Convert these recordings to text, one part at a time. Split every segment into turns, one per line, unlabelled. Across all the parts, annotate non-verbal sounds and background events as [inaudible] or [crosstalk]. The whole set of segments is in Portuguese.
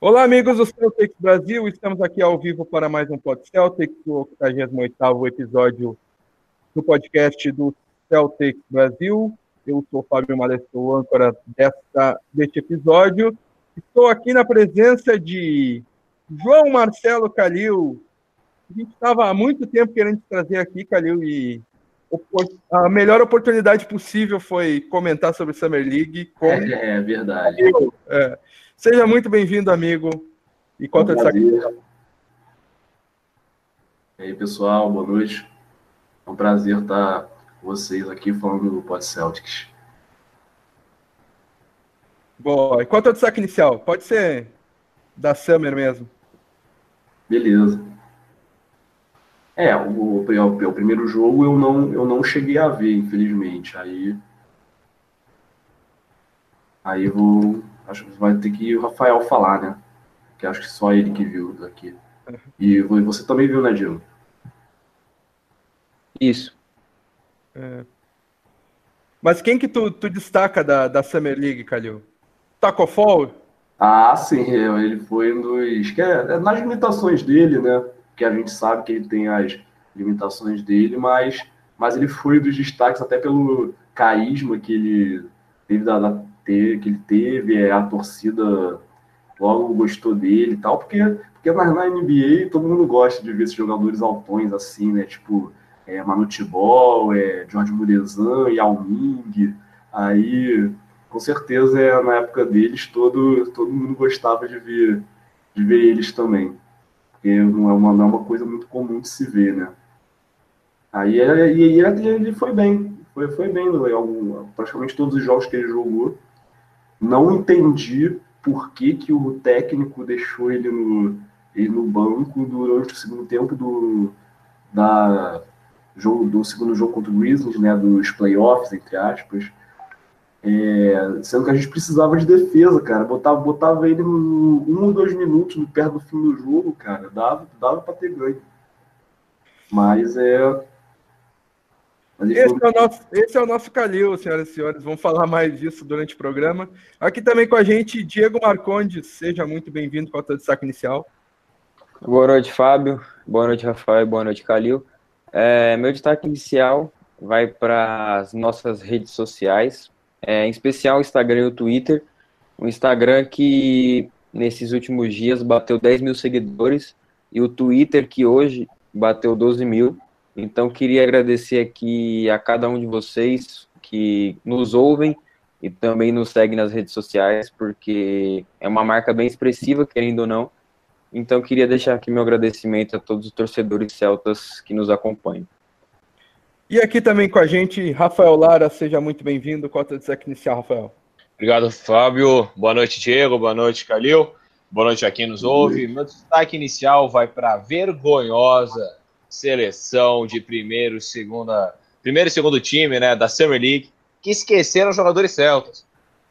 Olá, amigos do Celtics Brasil. Estamos aqui ao vivo para mais um Pod Celtics, o 88 episódio do podcast do Celtics Brasil. Eu sou Fábio Malesso, âncora desta, deste episódio. Estou aqui na presença de João Marcelo Calil. A gente estava há muito tempo querendo trazer aqui, Calil, e a melhor oportunidade possível foi comentar sobre Summer League.
Com... É, é verdade.
É. Seja muito bem-vindo, amigo.
E conta é um essa E aí, pessoal, boa noite. É um prazer estar com vocês aqui falando do Pod Celtics.
Boa. E quanto ao destaque inicial? Pode ser da Summer mesmo.
Beleza. É, o, o, o, primeiro jogo eu não, eu não cheguei a ver, infelizmente. Aí. Aí vou, Acho que vai ter que o Rafael falar, né? Que acho que só ele que viu daqui. E você também viu, né, Diego?
Isso.
É. Mas quem que tu, tu destaca da, da Summer League, Calil? Taco Fall?
Ah, sim, ele foi um dos. Que é, é, nas limitações dele, né? Que a gente sabe que ele tem as limitações dele, mas, mas ele foi dos destaques até pelo carisma que ele teve da, da que ele teve, é, a torcida logo gostou dele e tal, porque, porque na, na NBA todo mundo gosta de ver esses jogadores altões assim, né? Tipo, é, Manute Ball, é, George Murezan, Yao Ming, aí com certeza é, na época deles todo, todo mundo gostava de ver, de ver eles também. Porque não é, uma, não é uma coisa muito comum de se ver, né? Aí ele, ele, ele foi bem, foi, foi bem, algum, praticamente todos os jogos que ele jogou. Não entendi por que, que o técnico deixou ele no, ele no banco durante o segundo tempo do, da, jogo, do segundo jogo contra o Grizzlies, né, dos playoffs, entre aspas. É, sendo que a gente precisava de defesa, cara. Botava, botava ele no, um ou dois minutos perto do fim do jogo, cara. Dava, dava para ter ganho. Mas é.
Esse é, o nosso, esse é o nosso Calil, senhoras e senhores. Vamos falar mais disso durante o programa. Aqui também com a gente, Diego Marcondes. Seja muito bem-vindo com o seu destaque inicial.
Boa noite, Fábio. Boa noite, Rafael. Boa noite, Calil. É, meu destaque inicial vai para as nossas redes sociais, é, em especial o Instagram e o Twitter. O Instagram que nesses últimos dias bateu 10 mil seguidores e o Twitter que hoje bateu 12 mil. Então, queria agradecer aqui a cada um de vocês que nos ouvem e também nos seguem nas redes sociais, porque é uma marca bem expressiva, querendo ou não. Então, queria deixar aqui meu agradecimento a todos os torcedores celtas que nos acompanham.
E aqui também com a gente, Rafael Lara, seja muito bem-vindo. Qual é o destaque inicial, Rafael?
Obrigado, Fábio. Boa noite, Diego. Boa noite, Calil. Boa noite a quem nos ouve. Meu destaque inicial vai para a vergonhosa seleção de primeiro, segunda, primeiro e segundo time, né, da Summer League, que esqueceram os jogadores celtas.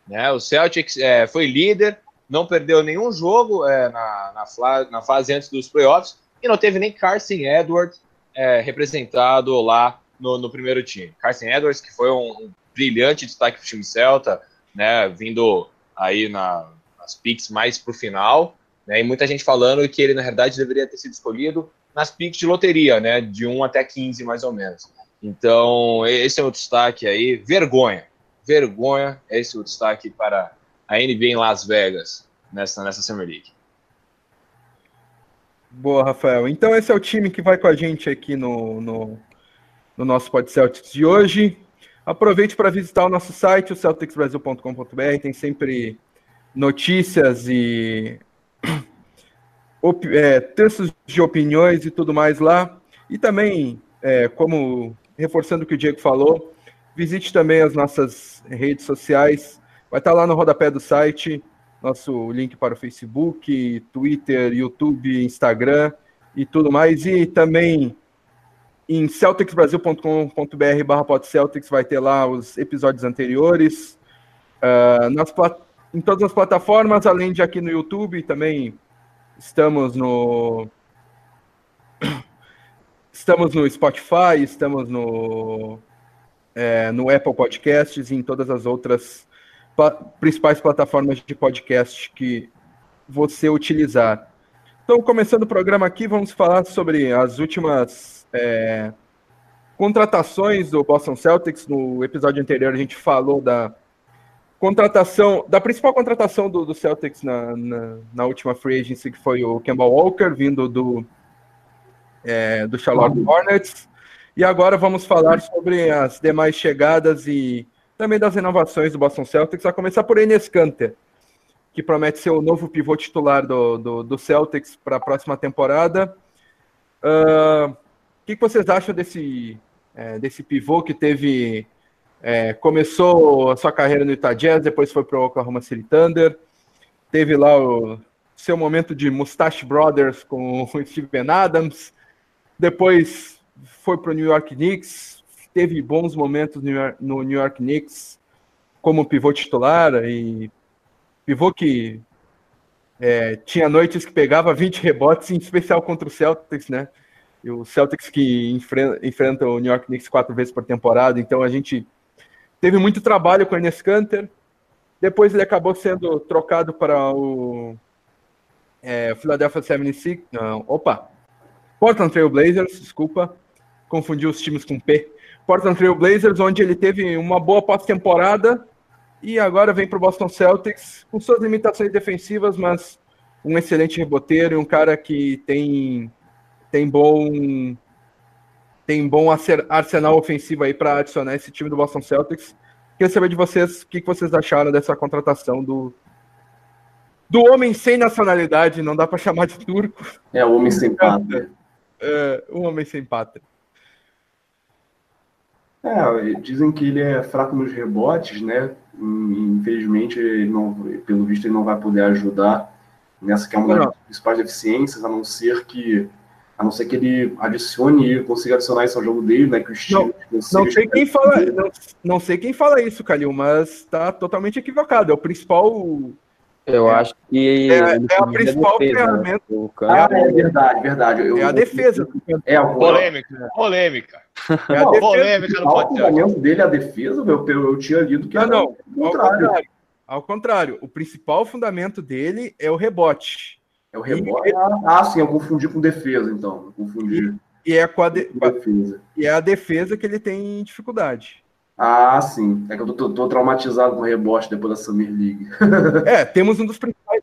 Né? O Celtics é, foi líder, não perdeu nenhum jogo é, na, na, na, fase antes dos playoffs e não teve nem Carson Edwards é, representado lá no, no, primeiro time. Carson Edwards, que foi um, um brilhante destaque para o time celta, né, vindo aí na, nas picks mais para o final, né, e muita gente falando que ele, na verdade, deveria ter sido escolhido nas picks de loteria, né? De 1 até 15, mais ou menos. Então, esse é o destaque aí. Vergonha. Vergonha. Esse é o destaque para a NBA em Las Vegas, nessa, nessa Summer League.
Boa, Rafael. Então, esse é o time que vai com a gente aqui no, no, no nosso Pod Celtics de hoje. Aproveite para visitar o nosso site, o celticsbrasil.com.br. Tem sempre notícias e é, textos de opiniões e tudo mais lá. E também, é, como reforçando o que o Diego falou, visite também as nossas redes sociais. Vai estar lá no rodapé do site, nosso link para o Facebook, Twitter, YouTube, Instagram e tudo mais. E também em celticsbrasil.com.br barra podceltics vai ter lá os episódios anteriores. Uh, nas, em todas as plataformas, além de aqui no YouTube, também Estamos no. Estamos no Spotify, estamos no, é, no Apple Podcasts e em todas as outras pa principais plataformas de podcast que você utilizar. Então, começando o programa aqui, vamos falar sobre as últimas é, contratações do Boston Celtics. No episódio anterior, a gente falou da contratação, da principal contratação do, do Celtics na, na, na, última free agency, que foi o Kemba Walker, vindo do, é, do Charlotte Hornets. E agora vamos falar sobre as demais chegadas e também das renovações do Boston Celtics, a começar por Enes Kanter, que promete ser o novo pivô titular do, do, do Celtics para a próxima temporada. Uh, o que, que, vocês acham desse, é, desse pivô que teve é, começou a sua carreira no Utah Jazz, depois foi para o Oklahoma City Thunder, teve lá o seu momento de Mustache Brothers com [laughs] o Steven Adams, depois foi para o New York Knicks, teve bons momentos no New York Knicks como pivô titular e pivô que é, tinha noites que pegava 20 rebotes, em especial contra o Celtics, né? E o Celtics que enfrenta, enfrenta o New York Knicks quatro vezes por temporada, então a gente teve muito trabalho com o Enes Kanter. Depois ele acabou sendo trocado para o é, Philadelphia 76, não, opa, Portland Trail Blazers, desculpa, confundi os times com P. Portland Trail Blazers, onde ele teve uma boa pós-temporada e agora vem para o Boston Celtics com suas limitações defensivas, mas um excelente reboteiro e um cara que tem tem bom tem bom arsenal ofensivo aí para adicionar esse time do Boston Celtics. Queria saber de vocês o que vocês acharam dessa contratação do do homem sem nacionalidade, não dá para chamar de turco.
É, o homem sem pátria. [laughs]
É, o homem sem pátria.
É, dizem que ele é fraco nos rebotes, né? Infelizmente, ele não, pelo visto, ele não vai poder ajudar nessa que é uma das principais deficiências, a não ser que a não ser que ele adicione e consiga adicionar isso ao jogo dele, né? Que o
estilo não, não sei quem fala, não, não, sei quem fala isso, Calil, mas está totalmente equivocado. É o principal
eu é, acho que
é, é a principal defesa, ferramenta. Né?
Ah, é verdade, verdade.
Eu, é a defesa.
É a polêmica, polêmica. É a polêmica
no O fundamento dele é a defesa, meu, eu, eu tinha lido que
não, não, ao contrário. Ao contrário, o principal fundamento dele é o rebote.
É o rebote. E, ah, sim, eu confundi com defesa, então. Eu confundi.
E, e é com a, de, defesa. E é a defesa que ele tem dificuldade.
Ah, sim. É que eu tô, tô traumatizado com o rebote depois da Summer League. [laughs]
é, temos um dos principais,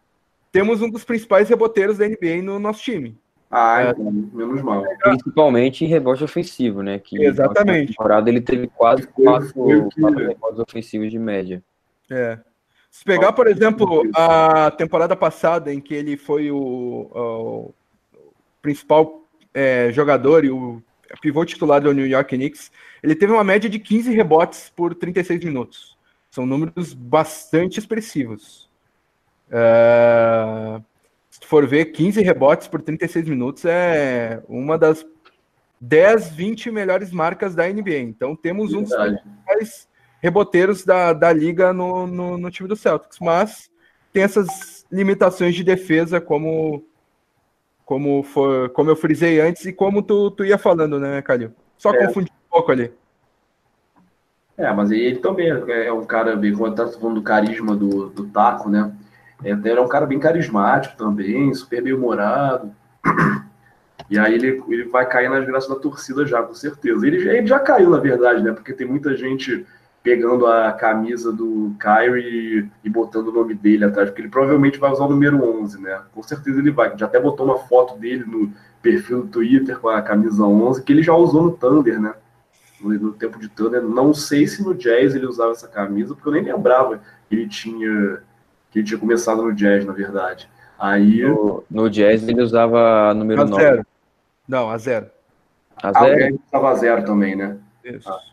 temos um dos principais reboteiros da NBA no nosso time.
Ah, é, então, menos mal.
Principalmente em rebote ofensivo, né? Que
Exatamente.
Na temporada ele teve quase quatro, quatro rebotes ofensivos de média.
É. Se pegar, por exemplo, a temporada passada em que ele foi o, o principal é, jogador e o pivô titular do New York Knicks, ele teve uma média de 15 rebotes por 36 minutos. São números bastante expressivos. Uh, se for ver, 15 rebotes por 36 minutos é uma das 10, 20 melhores marcas da NBA. Então temos um dos principais reboteiros da, da liga no, no, no time do Celtics, mas tem essas limitações de defesa como como foi, como eu frisei antes e como tu, tu ia falando, né, Calil? Só é. confundir um pouco ali.
É, mas ele também é um cara bem, como eu falando do carisma do, do Taco, né? É, ele é um cara bem carismático também, super bem humorado. E aí ele, ele vai cair nas graças da torcida já, com certeza. Ele, ele já caiu, na verdade, né? Porque tem muita gente pegando a camisa do Kyrie e botando o nome dele atrás, porque ele provavelmente vai usar o número 11, né? Com certeza ele vai. Já até botou uma foto dele no perfil do Twitter com a camisa 11, que ele já usou no Thunder, né? No, no tempo de Thunder. Não sei se no Jazz ele usava essa camisa, porque eu nem lembrava que ele tinha que ele tinha começado no Jazz, na verdade. Aí
no, no Jazz ele usava número a 9.
Zero. Não, a zero.
A zero? Ah, ele usava zero também, né? Isso. Ah.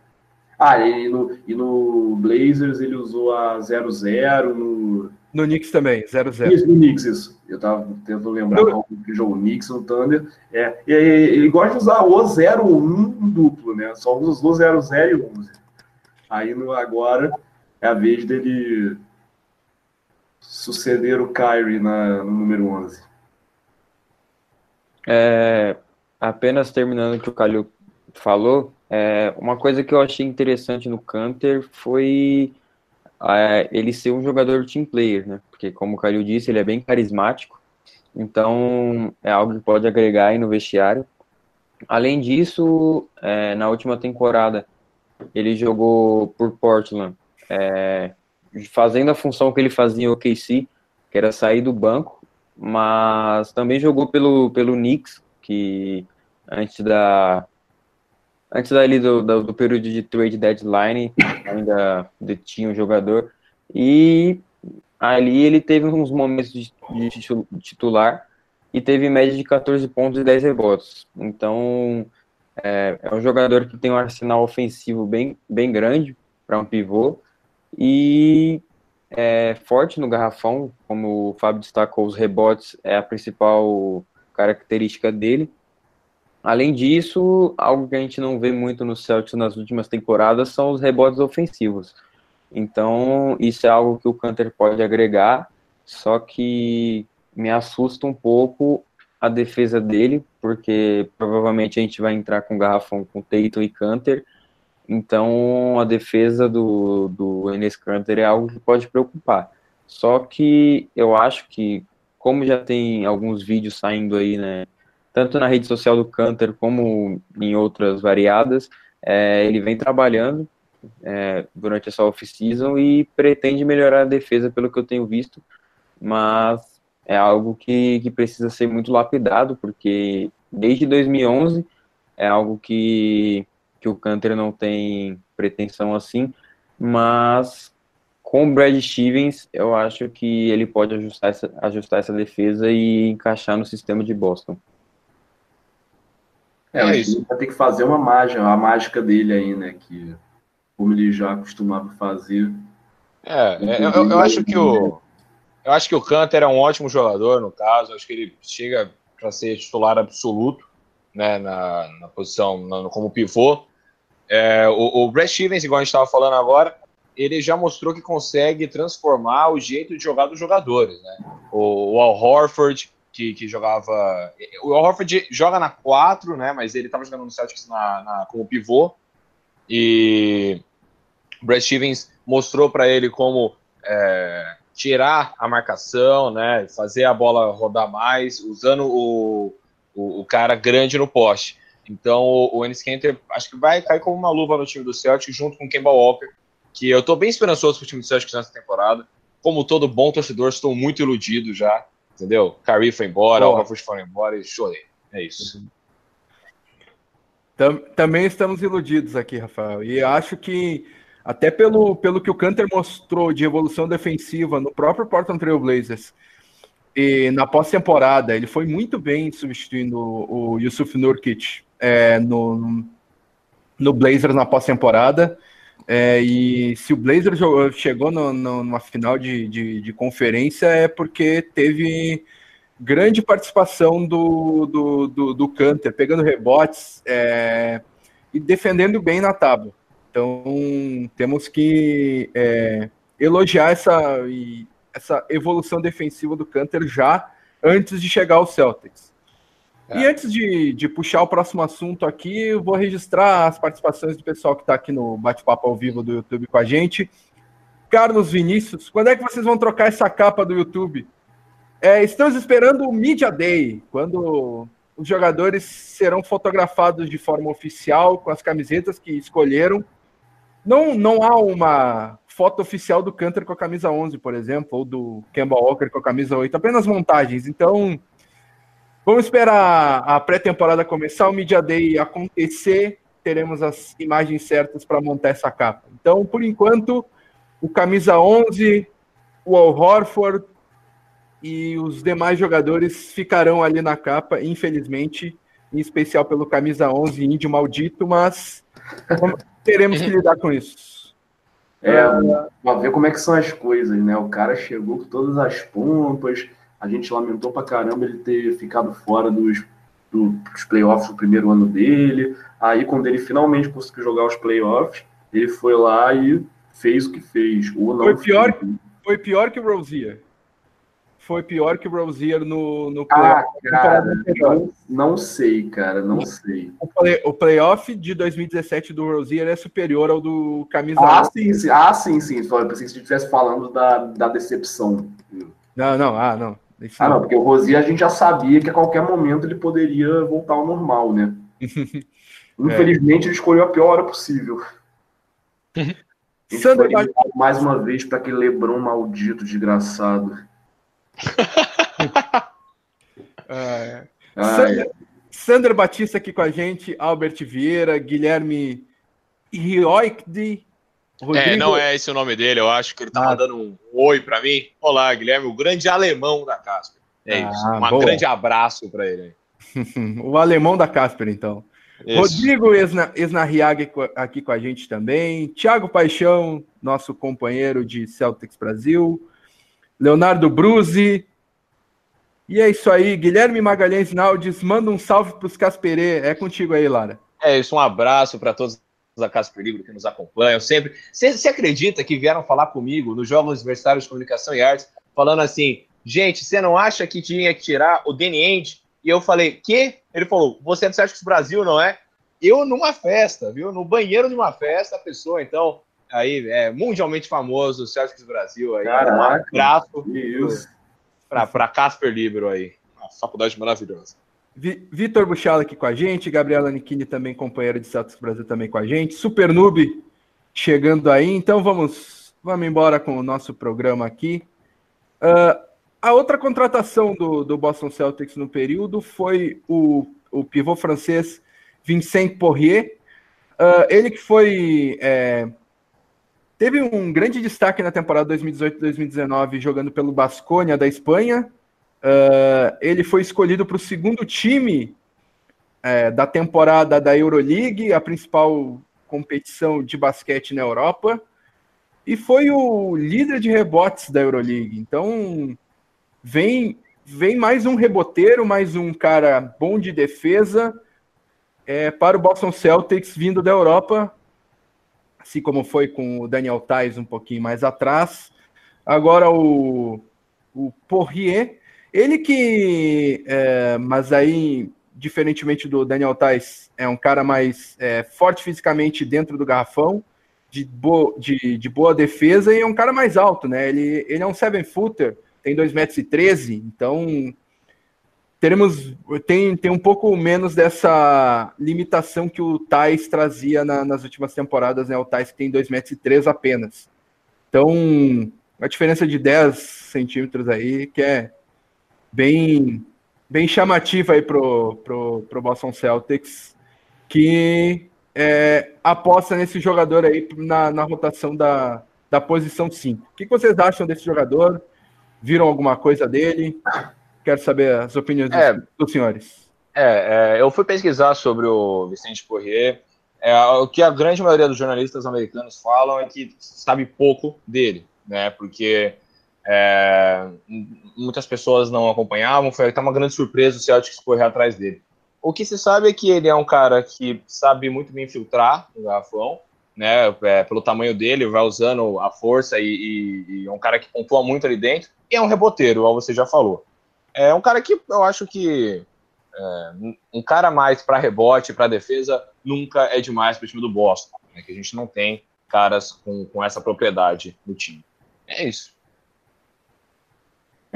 Ah, e no, e no Blazers ele usou a 00, no.
No Knicks também, 00.
Isso, no Knicks, isso. Eu tava tentando lembrar no... qual que jogou o Knicks no Thunder. É, e, ele gosta de usar o 01 duplo, né? Só usa o 00 e 11. Aí no, agora é a vez dele suceder o Kyrie na, no número 11.
É, apenas terminando o que o Calil falou, é, uma coisa que eu achei interessante no Canter foi é, ele ser um jogador team player, né? Porque, como o Calil disse, ele é bem carismático, então é algo que pode agregar aí no vestiário. Além disso, é, na última temporada, ele jogou por Portland, é, fazendo a função que ele fazia em OKC, que era sair do banco, mas também jogou pelo, pelo Knicks, que antes da antes dali do, do, do período de trade deadline ainda tinha um jogador e ali ele teve uns momentos de, de titular e teve média de 14 pontos e 10 rebotes. Então, é, é um jogador que tem um arsenal ofensivo bem, bem grande para um pivô e é forte no garrafão, como o Fábio destacou, os rebotes é a principal característica dele. Além disso, algo que a gente não vê muito no Celtics nas últimas temporadas são os rebotes ofensivos. Então, isso é algo que o Canter pode agregar, só que me assusta um pouco a defesa dele, porque provavelmente a gente vai entrar com garrafão com Tatum e Canter, então a defesa do, do Enes Canter é algo que pode preocupar. Só que eu acho que, como já tem alguns vídeos saindo aí, né, tanto na rede social do Canter como em outras variadas, é, ele vem trabalhando é, durante essa off-season e pretende melhorar a defesa, pelo que eu tenho visto, mas é algo que, que precisa ser muito lapidado, porque desde 2011 é algo que, que o Canter não tem pretensão assim, mas com o Brad Stevens, eu acho que ele pode ajustar essa, ajustar essa defesa e encaixar no sistema de Boston.
É, é isso. vai ter que fazer uma mágica, a mágica dele aí, né? Que como ele já costumava fazer.
É, é eu, eu, eu acho que o eu acho que o Canter é um ótimo jogador, no caso. Acho que ele chega para ser titular absoluto né, na, na posição na, como pivô. É, o, o Brad Stevens, igual a gente estava falando agora, ele já mostrou que consegue transformar o jeito de jogar dos jogadores. Né? O, o Al Horford, que, que jogava. O Horford joga na 4, né, mas ele estava jogando no Celtics na, na, como pivô. E Brad Stevens mostrou para ele como é, tirar a marcação, né, fazer a bola rodar mais, usando o, o, o cara grande no poste. Então o, o Ennis Kanter acho que vai cair como uma luva no time do Celtic junto com o Kemba Walker, que eu estou bem esperançoso para o time do Celtic nessa temporada. Como todo bom torcedor, estou muito iludido já, entendeu? Kyrie foi embora, o Rafael foi embora e chorei. É isso.
Também estamos iludidos aqui, Rafael. E acho que até pelo, pelo que o Canter mostrou de evolução defensiva no próprio Portland Trail Blazers e na pós-temporada, ele foi muito bem substituindo o Yusuf Nurkic é, no, no Blazers na pós-temporada. É, e se o Blazers chegou no, no, numa final de, de, de, conferência é porque teve grande participação do, do, do, do Canter, pegando rebotes é, e defendendo bem na tábua. Então, temos que é, elogiar essa, essa evolução defensiva do Canter já antes de chegar ao Celtics. É. E antes de, de puxar o próximo assunto aqui, eu vou registrar as participações do pessoal que está aqui no bate-papo ao vivo do YouTube com a gente. Carlos Vinícius, quando é que vocês vão trocar essa capa do YouTube? É, estamos esperando o Media Day, quando os jogadores serão fotografados de forma oficial com as camisetas que escolheram não, não há uma foto oficial do Canter com a camisa 11, por exemplo, ou do Kemba Walker com a camisa 8, apenas montagens. Então, vamos esperar a pré-temporada começar, o Media Day acontecer, teremos as imagens certas para montar essa capa. Então, por enquanto, o camisa 11, o Al Horford e os demais jogadores ficarão ali na capa, infelizmente, em especial pelo camisa 11, índio maldito, mas teremos que lidar com isso.
É, para ver como é que são as coisas, né? O cara chegou com todas as pompas, a gente lamentou pra caramba ele ter ficado fora dos, dos playoffs do primeiro ano dele. Aí, quando ele finalmente conseguiu jogar os playoffs, ele foi lá e fez o que fez. Ou não
foi, pior, foi pior que o Rosier. foi pior que o Rosier no, no
ah, cara, não, não, sei, cara, não sei.
O, play, o playoff de 2017 do Rosier é superior ao do Camisa
Ah, sim, sim. Ah, sim, sim. Só eu pensei que você estivesse falando da, da decepção.
Não, não, ah, não.
Ah, não, porque o Rosier a gente já sabia que a qualquer momento ele poderia voltar ao normal, né? [laughs] Infelizmente, é. ele escolheu a pior hora possível. [laughs] Sander mais uma vez para aquele Lebron maldito, desgraçado. [laughs]
ah, Sander, Sander, Batista aqui com a gente, Albert Vieira, Guilherme Rioicdi.
Rodrigo... É, não é esse o nome dele, eu acho que ele tá ah. mandando um oi para mim. Olá, Guilherme, o grande alemão da Casper. É ah, isso. Um grande abraço para ele. [laughs]
o alemão da Casper, então. Isso. Rodrigo Esna, Esnarriaga aqui com a gente também. Tiago Paixão, nosso companheiro de Celtics Brasil. Leonardo Bruzi. E é isso aí, Guilherme Magalhães Naldes, manda um salve para os Casperê. É contigo aí, Lara.
É isso, um abraço para todos da Casper Livre que nos acompanham sempre. Você acredita que vieram falar comigo nos Jogos Universitários de Comunicação e Artes, falando assim, gente, você não acha que tinha que tirar o Danny End? E eu falei, que? Ele falou, você é do Celtics Brasil, não é? Eu numa festa, viu? No banheiro de uma festa, a pessoa, então, aí é mundialmente famoso, o Celtics Brasil aí.
Caraca, um
abraço para Casper Libero aí. Uma faculdade maravilhosa.
Vitor Buchala aqui com a gente, Gabriela Nichini também, companheira de Celtics Brasil também com a gente, Super Noob chegando aí, então vamos, vamos embora com o nosso programa aqui. Uh, a outra contratação do, do Boston Celtics no período foi o, o pivô francês Vincent Poirier, uh, ele que foi é, Teve um grande destaque na temporada 2018-2019 jogando pelo Basconia da Espanha. Uh, ele foi escolhido para o segundo time é, da temporada da Euroleague, a principal competição de basquete na Europa, e foi o líder de rebotes da Euroleague. Então, vem, vem mais um reboteiro, mais um cara bom de defesa é, para o Boston Celtics vindo da Europa assim como foi com o Daniel Tais um pouquinho mais atrás. Agora o, o Porrier, ele que, é, mas aí, diferentemente do Daniel Tais, é um cara mais é, forte fisicamente dentro do garrafão, de, bo, de, de, boa defesa e é um cara mais alto, né? Ele, ele é um seven footer, tem 2,13 metros, e 13, então teremos tem, tem um pouco menos dessa limitação que o Tais trazia na, nas últimas temporadas, né? O Tais tem 2,3 metros apenas. Então, a diferença de 10 centímetros aí, que é bem, bem chamativa aí pro, pro, pro Boston Celtics, que é, aposta nesse jogador aí na, na rotação da, da posição 5. O que vocês acham desse jogador? Viram alguma coisa dele? Quero saber as opiniões é, dos, dos, senhores.
É, é, eu fui pesquisar sobre o Vicente Poirier. É, o que a grande maioria dos jornalistas americanos falam é que sabe pouco dele, né? Porque é, muitas pessoas não acompanhavam, foi até uma grande surpresa o Celtics correr atrás dele. O que se sabe é que ele é um cara que sabe muito bem filtrar o garrafão, né? É, pelo tamanho dele, vai usando a força e, e, e, é um cara que pontua muito ali dentro. E é um reboteiro, igual você já falou. É um cara que eu acho que é, um cara mais para rebote, para defesa, nunca é demais para o time do Boston. Né, que a gente não tem caras com, com essa propriedade no time. É isso.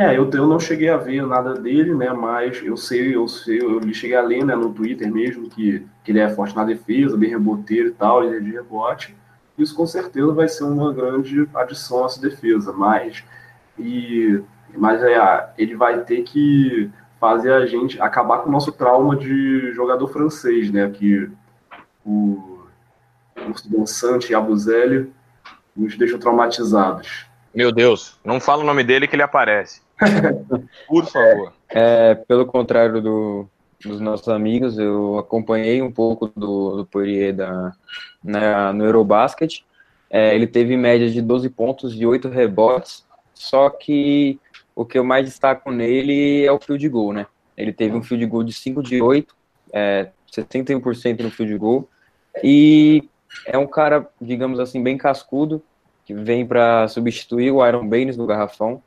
É, eu, eu não cheguei a ver nada dele, né? Mas eu sei, eu sei, eu cheguei a ler né, no Twitter mesmo que, que ele é forte na defesa, bem reboteiro e tal, ele é de rebote. Isso com certeza vai ser uma grande adição a essa defesa, mas e mas é, ele vai ter que fazer a gente acabar com o nosso trauma de jogador francês, né? Que o Urso Dançante e Abuzelli nos deixam traumatizados.
Meu Deus, não fala o nome dele que ele aparece. Por favor.
É, é, pelo contrário do, dos nossos amigos, eu acompanhei um pouco do, do Poirier da, né, no Eurobasket. É, ele teve média de 12 pontos e 8 rebotes, só que o que eu mais destaco nele é o field goal, né? Ele teve um field goal de 5 de 8, é, 71% no field goal, e é um cara, digamos assim, bem cascudo, que vem para substituir o Iron Baines no garrafão.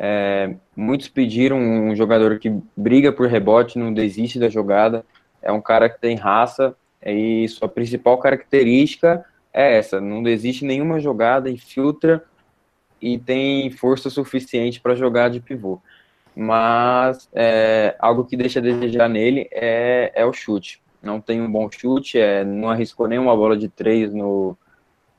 É, muitos pediram um jogador que briga por rebote, não desiste da jogada. É um cara que tem raça e sua principal característica é essa: não desiste nenhuma jogada, infiltra e tem força suficiente para jogar de pivô. Mas é, algo que deixa a desejar nele é, é o chute. Não tem um bom chute, é, não arriscou nenhuma bola de três no,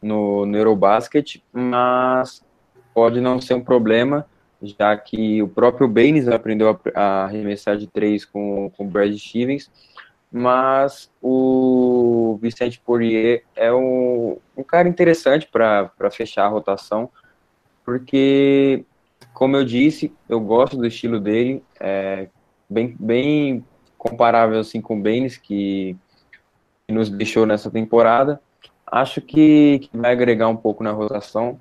no, no Eurobasket, mas pode não ser um problema, já que o próprio Baines aprendeu a, arremessar de três com, com o Brad Stevens, mas o Vicente Poirier é um, um cara interessante para fechar a rotação, porque, como eu disse, eu gosto do estilo dele, é bem, bem comparável assim, com o Baines, que, que nos deixou nessa temporada, Acho que, que vai agregar um pouco na rotação,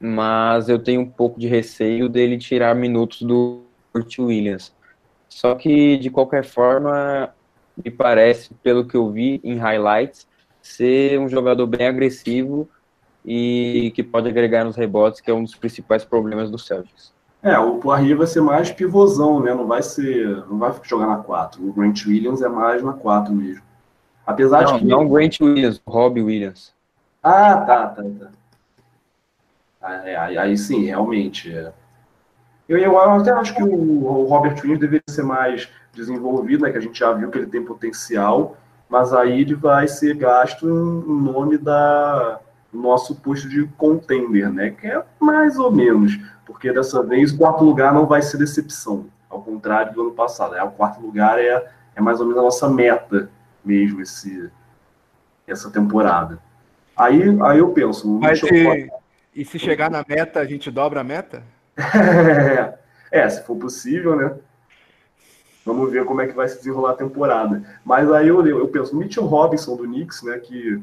mas eu tenho um pouco de receio dele tirar minutos do Kurt Williams. Só que, de qualquer forma, me parece, pelo que eu vi em highlights, ser um jogador bem agressivo e que pode agregar nos rebotes, que é um dos principais problemas do Celtics.
É, o Poirier vai ser mais pivôzão, né? Não vai ser, não vai jogar na 4. O Grant Williams é mais na 4 mesmo. Apesar
não,
de que.
Não Grant Williams, Rob Williams.
Ah, tá, tá, tá. Ah, é, aí, aí, sim, realmente. É. Eu, eu até acho que o, o Robert Williams deveria ser mais desenvolvido, né? Que a gente já viu que ele tem potencial, mas aí ele vai ser gasto em nome da nosso posto de contender, né? Que é mais ou menos, porque dessa vez o quarto lugar não vai ser decepção, ao contrário do ano passado. Né? O quarto lugar é, é mais ou menos a nossa meta mesmo esse, essa temporada. Aí, aí eu penso.
Mas e, e se chegar na meta, a gente dobra a meta? [laughs]
é, se for possível, né? Vamos ver como é que vai se desenrolar a temporada. Mas aí eu, eu penso, Mitchell Robinson do Knicks, né? Que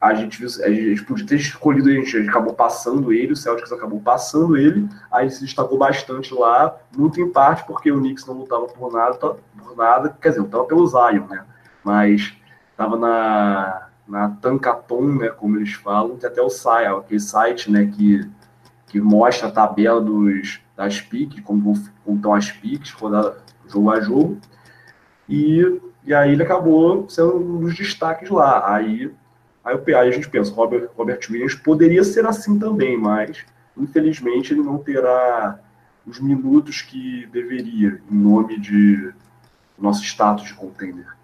a gente, a gente podia ter escolhido, a gente, a gente acabou passando ele, o Celtics acabou passando ele, aí se destacou bastante lá, muito em parte porque o Knicks não lutava por nada, por nada, quer dizer, lutava pelo Zion, né? mas estava na, na Tankaton, né, como eles falam, tem até o site, aquele site né, que, que mostra a tabela dos, das piques, como, como estão as piques, rodada, jogo a jogo, e, e aí ele acabou sendo um dos destaques lá. Aí, aí, aí a gente pensa, Robert, Robert Williams poderia ser assim também, mas infelizmente ele não terá os minutos que deveria em nome de nosso status de contender.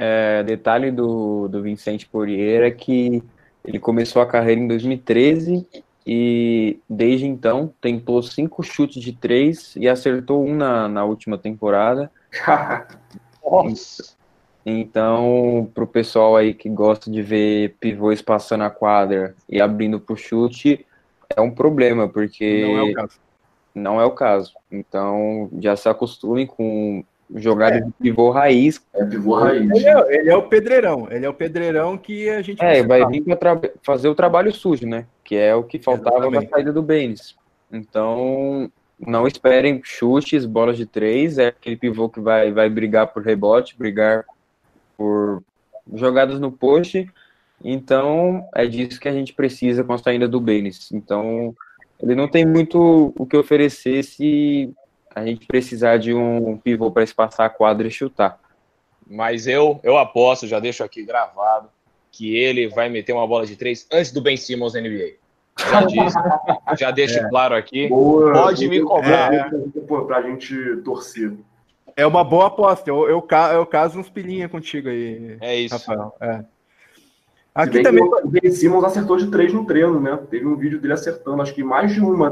É, detalhe do, do Vicente Poirier é que ele começou a carreira em 2013 e desde então tentou cinco chutes de três e acertou um na, na última temporada. [laughs]
Nossa.
Então, para o pessoal aí que gosta de ver pivôs passando a quadra e abrindo para o chute, é um problema, porque
não é o caso.
Não é o caso. Então, já se acostume com Jogada é. de pivô raiz.
É pivô raiz.
Ele é, ele é, o pedreirão. Ele é o pedreirão que a gente.
É, vai vir para fazer o trabalho sujo, né? Que é o que faltava na saída do Baines. Então, não esperem chutes, bolas de três. É aquele pivô que vai, vai brigar por rebote, brigar por jogadas no post. Então, é disso que a gente precisa com a saída do Baines. Então, ele não tem muito o que oferecer se a gente precisar de um pivô para espaçar a quadra e chutar.
Mas eu, eu aposto, já deixo aqui gravado, que ele vai meter uma bola de três antes do Ben Simmons na NBA. Já [laughs] disse, já deixo é. claro aqui. Boa, Pode me cobrar. É.
Para a gente torcer.
É uma boa aposta. Eu, eu, eu caso uns pilinha contigo aí.
É isso. Rafael. É.
Aqui também. O Ben Simmons acertou de três no treino, né? Teve um vídeo dele acertando, acho que mais de uma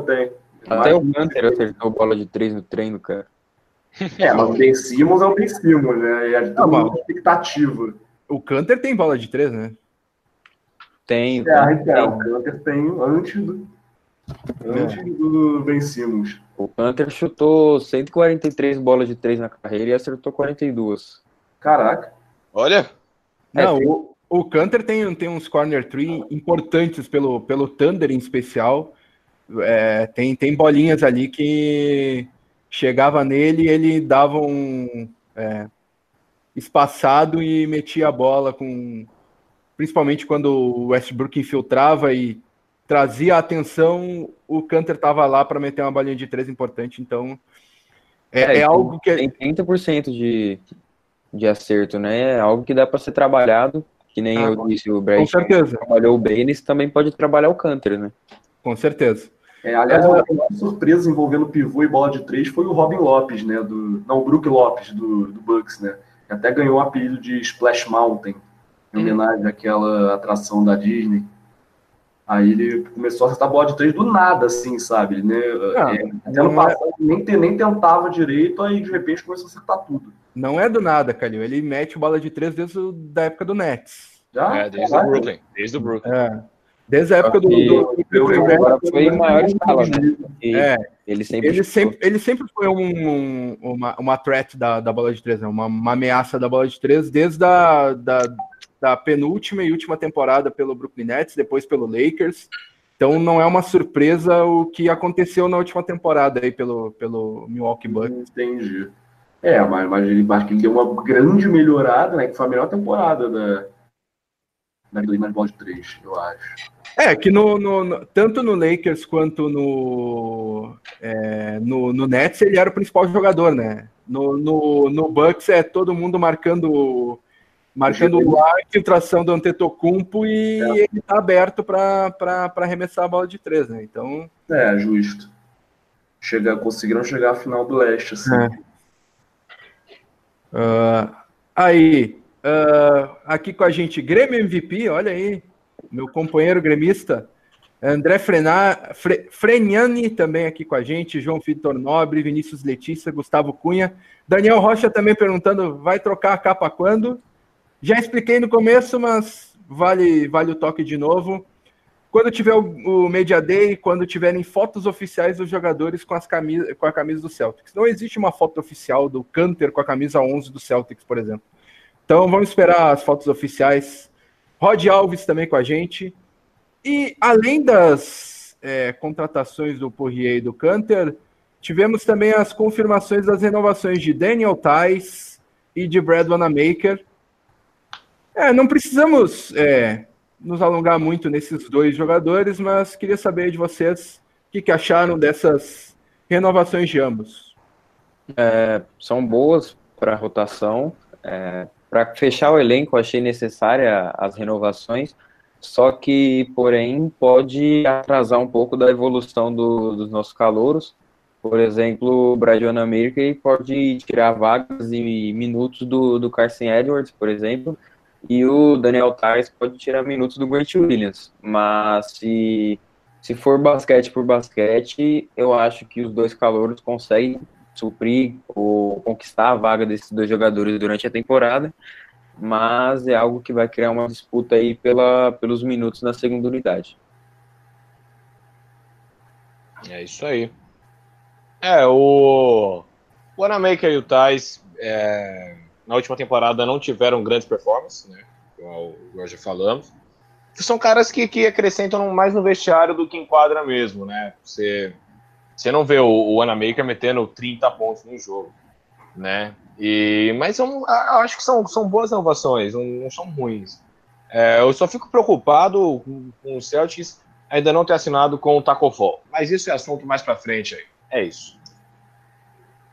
até.
O Hunter acertou bola de três no treino, cara.
É, mas o Ben Simmons é o Ben Simmons, né? E a gente uma expectativa.
O Canter tem bola de três, né?
Tem.
É, então, o Canter tem antes do, antes é. do Ben Simmons.
O Canter chutou 143 bolas de três na carreira e acertou 42.
Caraca.
Olha.
Não, é, o, o Canter tem, tem uns corner three importantes pelo, pelo Thunder em especial. É, tem, tem bolinhas ali que chegava nele e ele dava um é, espaçado e metia a bola com. Principalmente quando o Westbrook infiltrava e trazia a atenção, o Canter estava lá para meter uma balinha de três importante, então é, é, é algo que...
Tem 30% de, de acerto, né? É algo que dá para ser trabalhado, que nem ah, eu disse, o Brad trabalhou bem, eles também pode trabalhar o Canter, né?
Com certeza.
É, aliás, uma surpresa envolvendo pivô e bola de três foi o Robin Lopes, né? Do, não, o Brook Lopes, do, do Bucks, né? Que até ganhou o apelido de Splash Mountain, em hum. homenagem àquela atração da Disney. Aí ele começou a acertar bola de três do nada, assim, sabe? Né? Ah, é, ano é- passado é... nem, nem tentava direito, aí de repente começou a acertar tudo.
Não é do nada, Calil. Ele mete bola de três desde a época do Nets.
Já? É, desde o Brooklyn. Desde o Brooklyn. É.
Desde a época do, do, do,
agora foi em maior escala, né?
é, ele sempre, ele sempre, ele sempre foi um, um, uma, uma threat da, da bola de três, né? uma, uma ameaça da bola de três desde a da, da penúltima e última temporada pelo Brooklyn Nets, depois pelo Lakers. Então não é uma surpresa o que aconteceu na última temporada aí pelo, pelo Milwaukee Bucks.
Entendi. É, mas, mas ele, acho que ele deu uma grande melhorada, né? Que foi a melhor temporada da, da Liga bola de três, eu acho.
É, que no, no, no, tanto no Lakers quanto no, é, no, no Nets ele era o principal jogador, né? No, no, no Bucks é todo mundo marcando marcando a infiltração do Antetokounmpo e é. ele está aberto para arremessar a bola de três, né? Então.
É, justo. Chegar, conseguiram chegar à final do leste, assim. É.
Uh, aí, uh, aqui com a gente, Grêmio MVP, olha aí, meu companheiro gremista, André Frena, Fre, Freniani também aqui com a gente, João Vitor Nobre, Vinícius Letícia, Gustavo Cunha, Daniel Rocha também perguntando, vai trocar a capa quando? Já expliquei no começo, mas vale, vale o toque de novo. Quando tiver o, o Media Day, quando tiverem fotos oficiais dos jogadores com, as camisa, com a camisa do Celtics. Não existe uma foto oficial do Canter com a camisa 11 do Celtics, por exemplo. Então vamos esperar as fotos oficiais. Rod Alves também com a gente. E além das é, contratações do Poirier e do Canter, tivemos também as confirmações das renovações de Daniel Tais e de Brad Wanamaker. É, não precisamos é, nos alongar muito nesses dois jogadores, mas queria saber de vocês o que, que acharam dessas renovações de ambos.
É, são boas para a rotação. É, para fechar o elenco, achei necessária as renovações, só que, porém, pode atrasar um pouco da evolução do, dos nossos calouros. Por exemplo, o Brad America pode tirar vagas e minutos do, do Carson Edwards, por exemplo, e o Daniel Tais pode tirar minutos do Grant Williams. Mas se, se for basquete por basquete, eu acho que os dois calouros conseguem suprir ou conquistar a vaga desses dois jogadores durante a temporada. Mas é algo que vai criar uma disputa aí pela, pelos minutos na segunda unidade.
É isso aí. É, o, o Anamaker e o Tais é, na última temporada não tiveram grandes performances, né? Igual já falamos. São caras que, que acrescentam mais no vestiário do que em quadra mesmo, né? Você, você não vê o, o Anamaker metendo 30 pontos no jogo, né? E, mas eu acho que são, são boas inovações, não, não são ruins. É, eu só fico preocupado com, com o Celtics ainda não ter assinado com o Taco Fall. Mas isso é assunto mais para frente aí. É isso.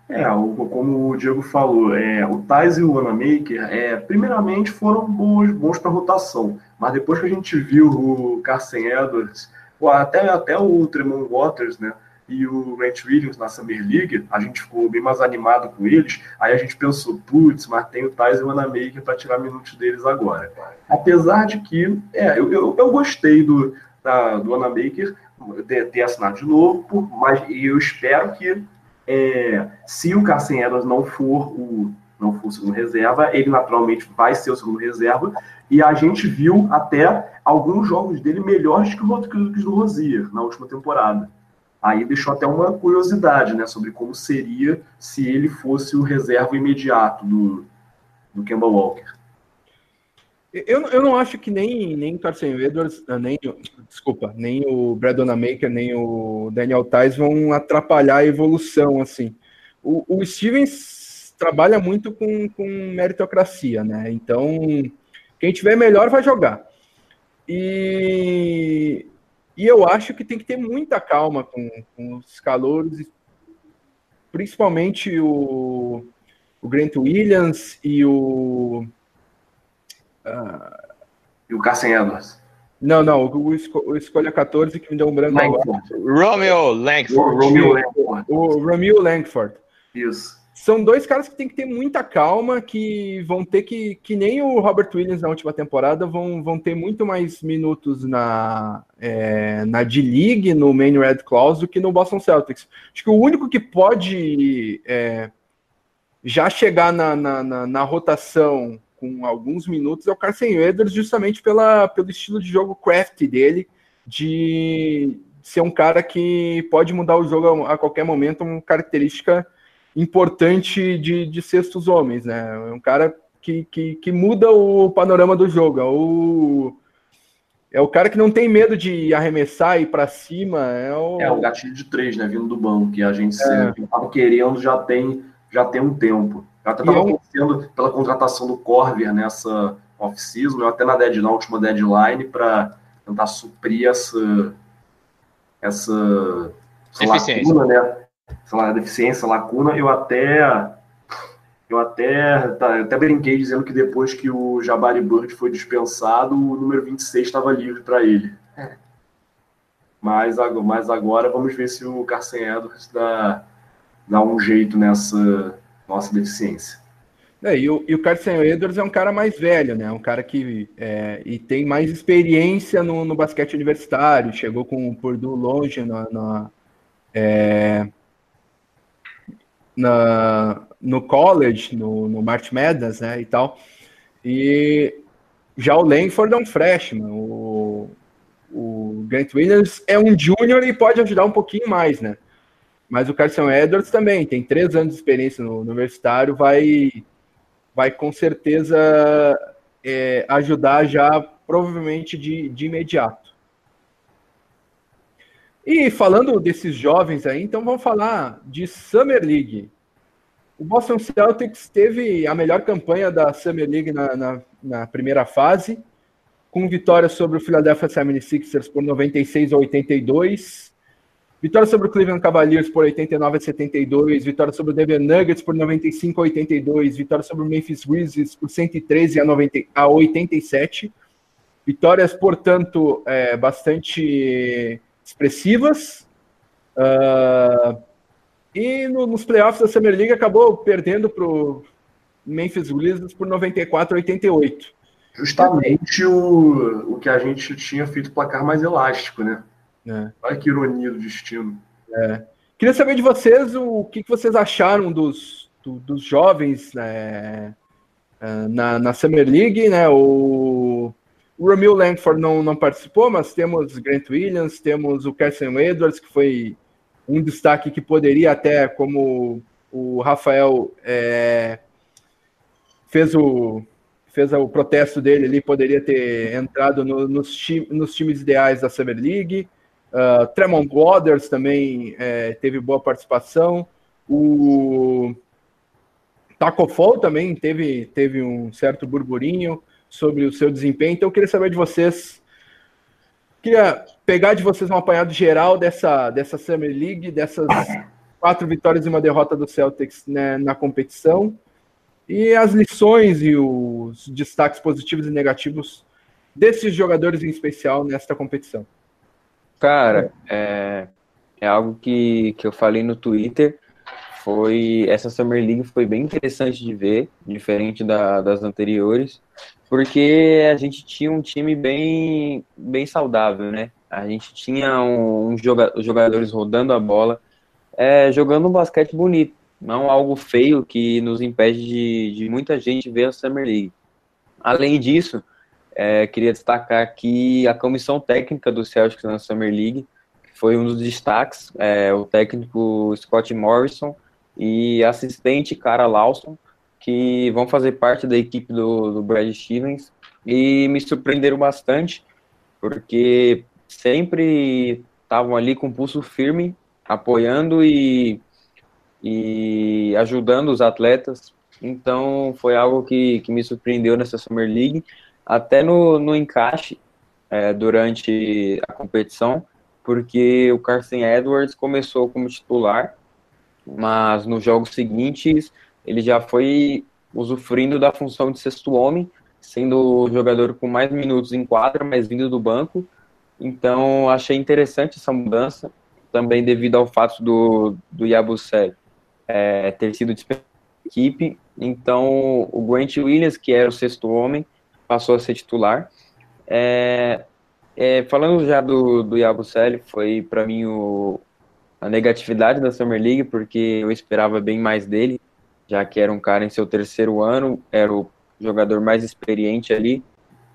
É, o, como o Diego falou, é, o Tais e o Wanamaker, é, primeiramente foram bons, bons para rotação, mas depois que a gente viu o Carson Edwards, até, até o Tremont Waters, né, e o Grant Williams na Summer League, a gente ficou bem mais animado com eles, aí a gente pensou, putz, mas tem o Tais e o Wanamaker para tirar minutos deles agora. Apesar de que, é, eu, eu, eu gostei do, da, do Wanamaker ter, ter assinado de novo, mas eu espero que é, se o Carson Edwards não for o não for o segundo reserva, ele naturalmente vai ser o segundo reserva. E a gente viu até alguns jogos dele melhores que os do Rosier na última temporada. Aí deixou até uma curiosidade né, sobre como seria se ele fosse o reserva imediato do, do Kemba Walker.
Eu, eu não acho que nem, nem Carson Edwards, ah, nem, desculpa, nem o Brandon Maker, nem o Daniel Tais vão atrapalhar a evolução, assim. O, o Stevens trabalha muito com, com meritocracia, né? Então, quem tiver melhor vai jogar. E E eu acho que tem que ter muita calma com, com os calouros, principalmente o, o Grant Williams e o.
Uh, e o Carson Edwards.
Não, não, o, o, Escolha 14 que me deu um branco
Langford. Romeo Langford.
O Romeo Langford. O Romeo Langford.
Isso.
São dois caras que tem que ter muita calma, que vão ter que, que nem o Robert Williams na última temporada, vão, vão ter muito mais minutos na, é, na D-League, no Main Red Clause, do que no Boston Celtics. Acho que o único que pode é, já chegar na, na, na, na rotação com alguns minutos é o Carson Edwards, justamente pela, pelo estilo de jogo craft dele, de ser um cara que pode mudar o jogo a, a qualquer momento, uma característica importante de, de sextos homens, né? É um cara que, que, que muda o panorama do jogo. É o, é o cara que não tem medo de arremessar e ir para cima. É o...
é o gatilho de três, né? Vindo do banco, que a gente é. sempre estava querendo já tem, já tem um tempo. Eu até estava acontecendo pela contratação do Corver nessa off-season, até na, dead, na última deadline, para tentar suprir essa, essa, essa lacuna, né? Essa deficiência, lacuna. Eu até eu até, tá, eu até brinquei dizendo que depois que o Jabari Bird foi dispensado, o número 26 estava livre para ele. É. Mas, mas agora vamos ver se o Carson Edwards dá, dá um jeito nessa, nossa deficiência.
É, e, o, e o Carson Edwards é um cara mais velho, né? Um cara que é, e tem mais experiência no, no, basquete universitário, chegou com o Purdue longe na, na, é, na, no college, no, no March Madness, né? E tal. E já o Langford é um freshman, o, o Grant Williams é um júnior e pode ajudar um pouquinho mais, né? Mas o Carson Edwards também tem três anos de experiência no, universitário, vai, vai com certeza é, ajudar já provavelmente de, de imediato. E falando desses jovens aí, então vamos falar de Summer League. O Boston Celtics teve a melhor campanha da Summer League na, na, na primeira fase, com vitória sobre o Philadelphia 76ers por 96 a 82, Vitória sobre o Cleveland Cavaliers por 89 a 72, vitória sobre o Denver Nuggets por 95 a 82, vitória sobre o Memphis Grizzlies por 113 a, 90, a 87. Vitórias, portanto, é, bastante expressivas. Uh, e no, nos playoffs da Summer League acabou perdendo para o Memphis Grizzlies por 94 a 88.
Justamente o, o que a gente tinha feito placar mais elástico, né?
É.
Olha que ironia do destino.
É. Queria saber de vocês o que, que vocês acharam dos, do, dos jovens né, é, na, na Summer League, né? O, o Ramil Langford não, não participou, mas temos Grant Williams, temos o Carson Edwards, que foi um destaque que poderia até, como o Rafael é, fez o fez o protesto dele ali, poderia ter entrado no, nos, time, nos times ideais da Summer League. Uh, Tremont Waters também é, teve boa participação. O Taco Fall também teve, teve um certo burburinho sobre o seu desempenho. Então, eu queria saber de vocês. Queria pegar de vocês um apanhado geral dessa, dessa Summer League, dessas quatro vitórias e uma derrota do Celtics né, na competição, e as lições e os destaques positivos e negativos desses jogadores em especial nesta competição.
Cara, é, é algo que, que eu falei no Twitter. Foi essa Summer League foi bem interessante de ver, diferente da, das anteriores, porque a gente tinha um time bem, bem saudável, né? A gente tinha um, um joga, jogadores rodando a bola, é, jogando um basquete bonito, não algo feio que nos impede de, de muita gente ver a Summer League. Além disso, é, queria destacar aqui a comissão técnica do Celtics na Summer League, que foi um dos destaques, é, o técnico Scott Morrison e assistente Cara Lawson, que vão fazer parte da equipe do, do Brad Stevens e me surpreenderam bastante, porque sempre estavam ali com pulso firme, apoiando e, e ajudando os atletas. Então foi algo que, que me surpreendeu nessa Summer League até no, no encaixe, é, durante a competição, porque o Carson Edwards começou como titular, mas nos jogos seguintes ele já foi usufruindo da função de sexto homem, sendo o jogador com mais minutos em quadra, mas vindo do banco. Então, achei interessante essa mudança, também devido ao fato do, do Yabusel é, ter sido dispensado da equipe. Então, o Grant Williams, que era o sexto homem, passou a ser titular. É, é, falando já do, do Yabusel, foi para mim o, a negatividade da Summer League, porque eu esperava bem mais dele, já que era um cara em seu terceiro ano, era o jogador mais experiente ali.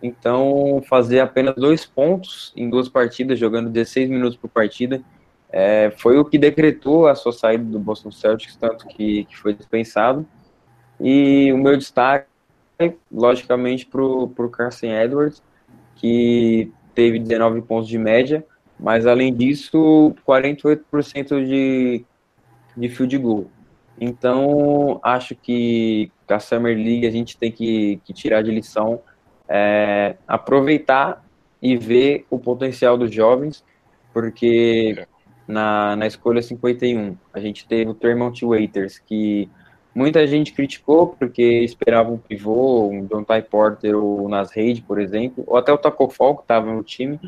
Então, fazer apenas dois pontos em duas partidas, jogando 16 minutos por partida, é, foi o que decretou a sua saída do Boston Celtics, tanto que, que foi dispensado. E o meu destaque, logicamente, para o Carson Edwards, que teve 19 pontos de média, mas além disso, 48% de, de field goal. Então, acho que a Summer League a gente tem que, que tirar de lição, é, aproveitar e ver o potencial dos jovens, porque na, na escolha 51 a gente teve o Tremont Waiters, que muita gente criticou porque esperava um pivô, um John Ty Porter ou Nas Reid, por exemplo, ou até o Taco Fall, que estava no time.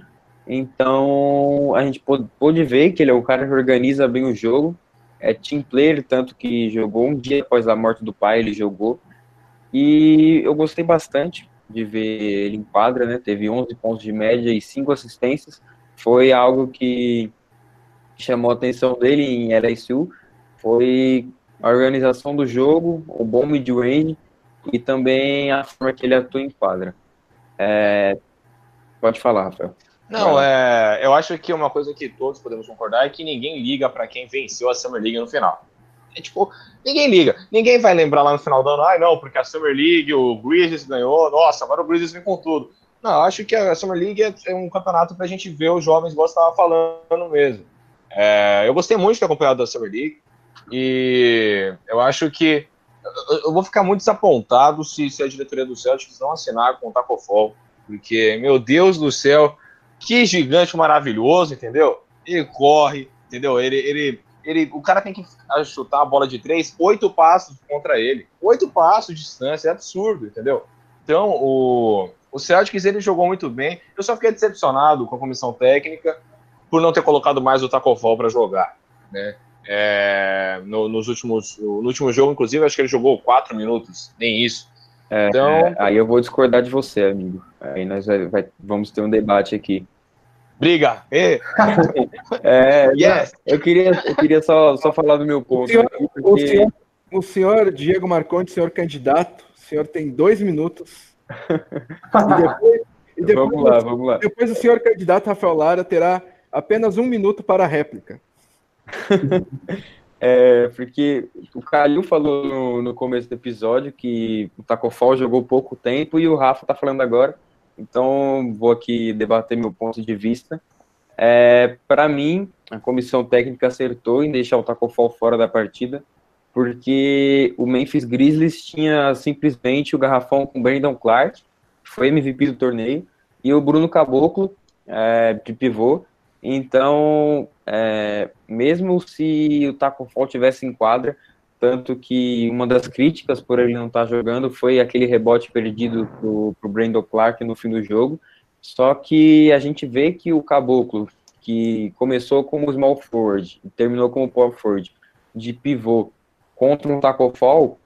Então, a gente pôde, ver que ele é o cara que organiza bem o jogo, é team player, tanto que jogou um dia após a morte do pai, ele jogou. E eu gostei bastante de ver ele em quadra, né? Teve 11 pontos de média e 5 assistências. Foi algo que chamou a atenção dele em LSU. Foi a organização do jogo, o bom mid-range e também a forma que ele atua em quadra. É... Pode falar, Rafael.
Não, é, eu acho que uma coisa que todos podemos concordar é que ninguém liga para quem venceu a Summer League no final. É tipo, ninguém liga. Ninguém vai lembrar lá no final do ano, ah, não, porque a Summer League, o Grizzlies ganhou, nossa, agora o Grizzlies vem com tudo. Não, eu acho que a Summer League é, é um campeonato pra gente ver os jovens, igual você estava falando mesmo. É, eu gostei muito de ter acompanhado da Summer League e eu acho que eu vou ficar muito desapontado se, se a diretoria do Celtics não assinar com o Taco Fall, porque, meu Deus do céu, que gigante maravilhoso, entendeu? Ele corre, entendeu? Ele, ele, ele, o cara tem que chutar a bola de três, oito passos contra ele. Oito passos de distância, é absurdo, entendeu? Então, o, o Celtics, ele jogou muito bem. Eu só fiquei decepcionado com a comissão técnica por não ter colocado mais o Tacofol para jogar, né? É, no, nos últimos, no último jogo, inclusive, acho que ele jogou quatro minutos, nem isso.
É, então, é, aí eu vou discordar de você, amigo. Aí nós vai, vai, vamos ter um debate aqui.
Briga!
é, yes. eu queria, eu queria só, só falar do meu ponto.
O senhor, aqui, porque... o, senhor, o senhor, Diego Marconte, senhor candidato, o senhor tem dois minutos.
e depois, e depois, vamos lá, vamos lá.
Depois o senhor candidato Rafael Lara terá apenas um minuto para a réplica.
É, porque o Calil falou no, no, começo do episódio que o Tacofal jogou pouco tempo e o Rafa tá falando agora. Então, vou aqui debater meu ponto de vista. É, Para mim, a comissão técnica acertou em deixar o Tacofal fora da partida, porque o Memphis Grizzlies tinha simplesmente o garrafão com Brandon Clark, que foi MVP do torneio, e o Bruno Caboclo, é, de pivô, então, é, mesmo se o Taco Fall tivesse em quadra, tanto que uma das críticas por ele não estar tá jogando foi aquele rebote perdido pro, pro Brandon Clark no fim do jogo. Só que a gente vê que o Caboclo, que começou como small forward terminou como power forward, de pivô contra um Taco Fall,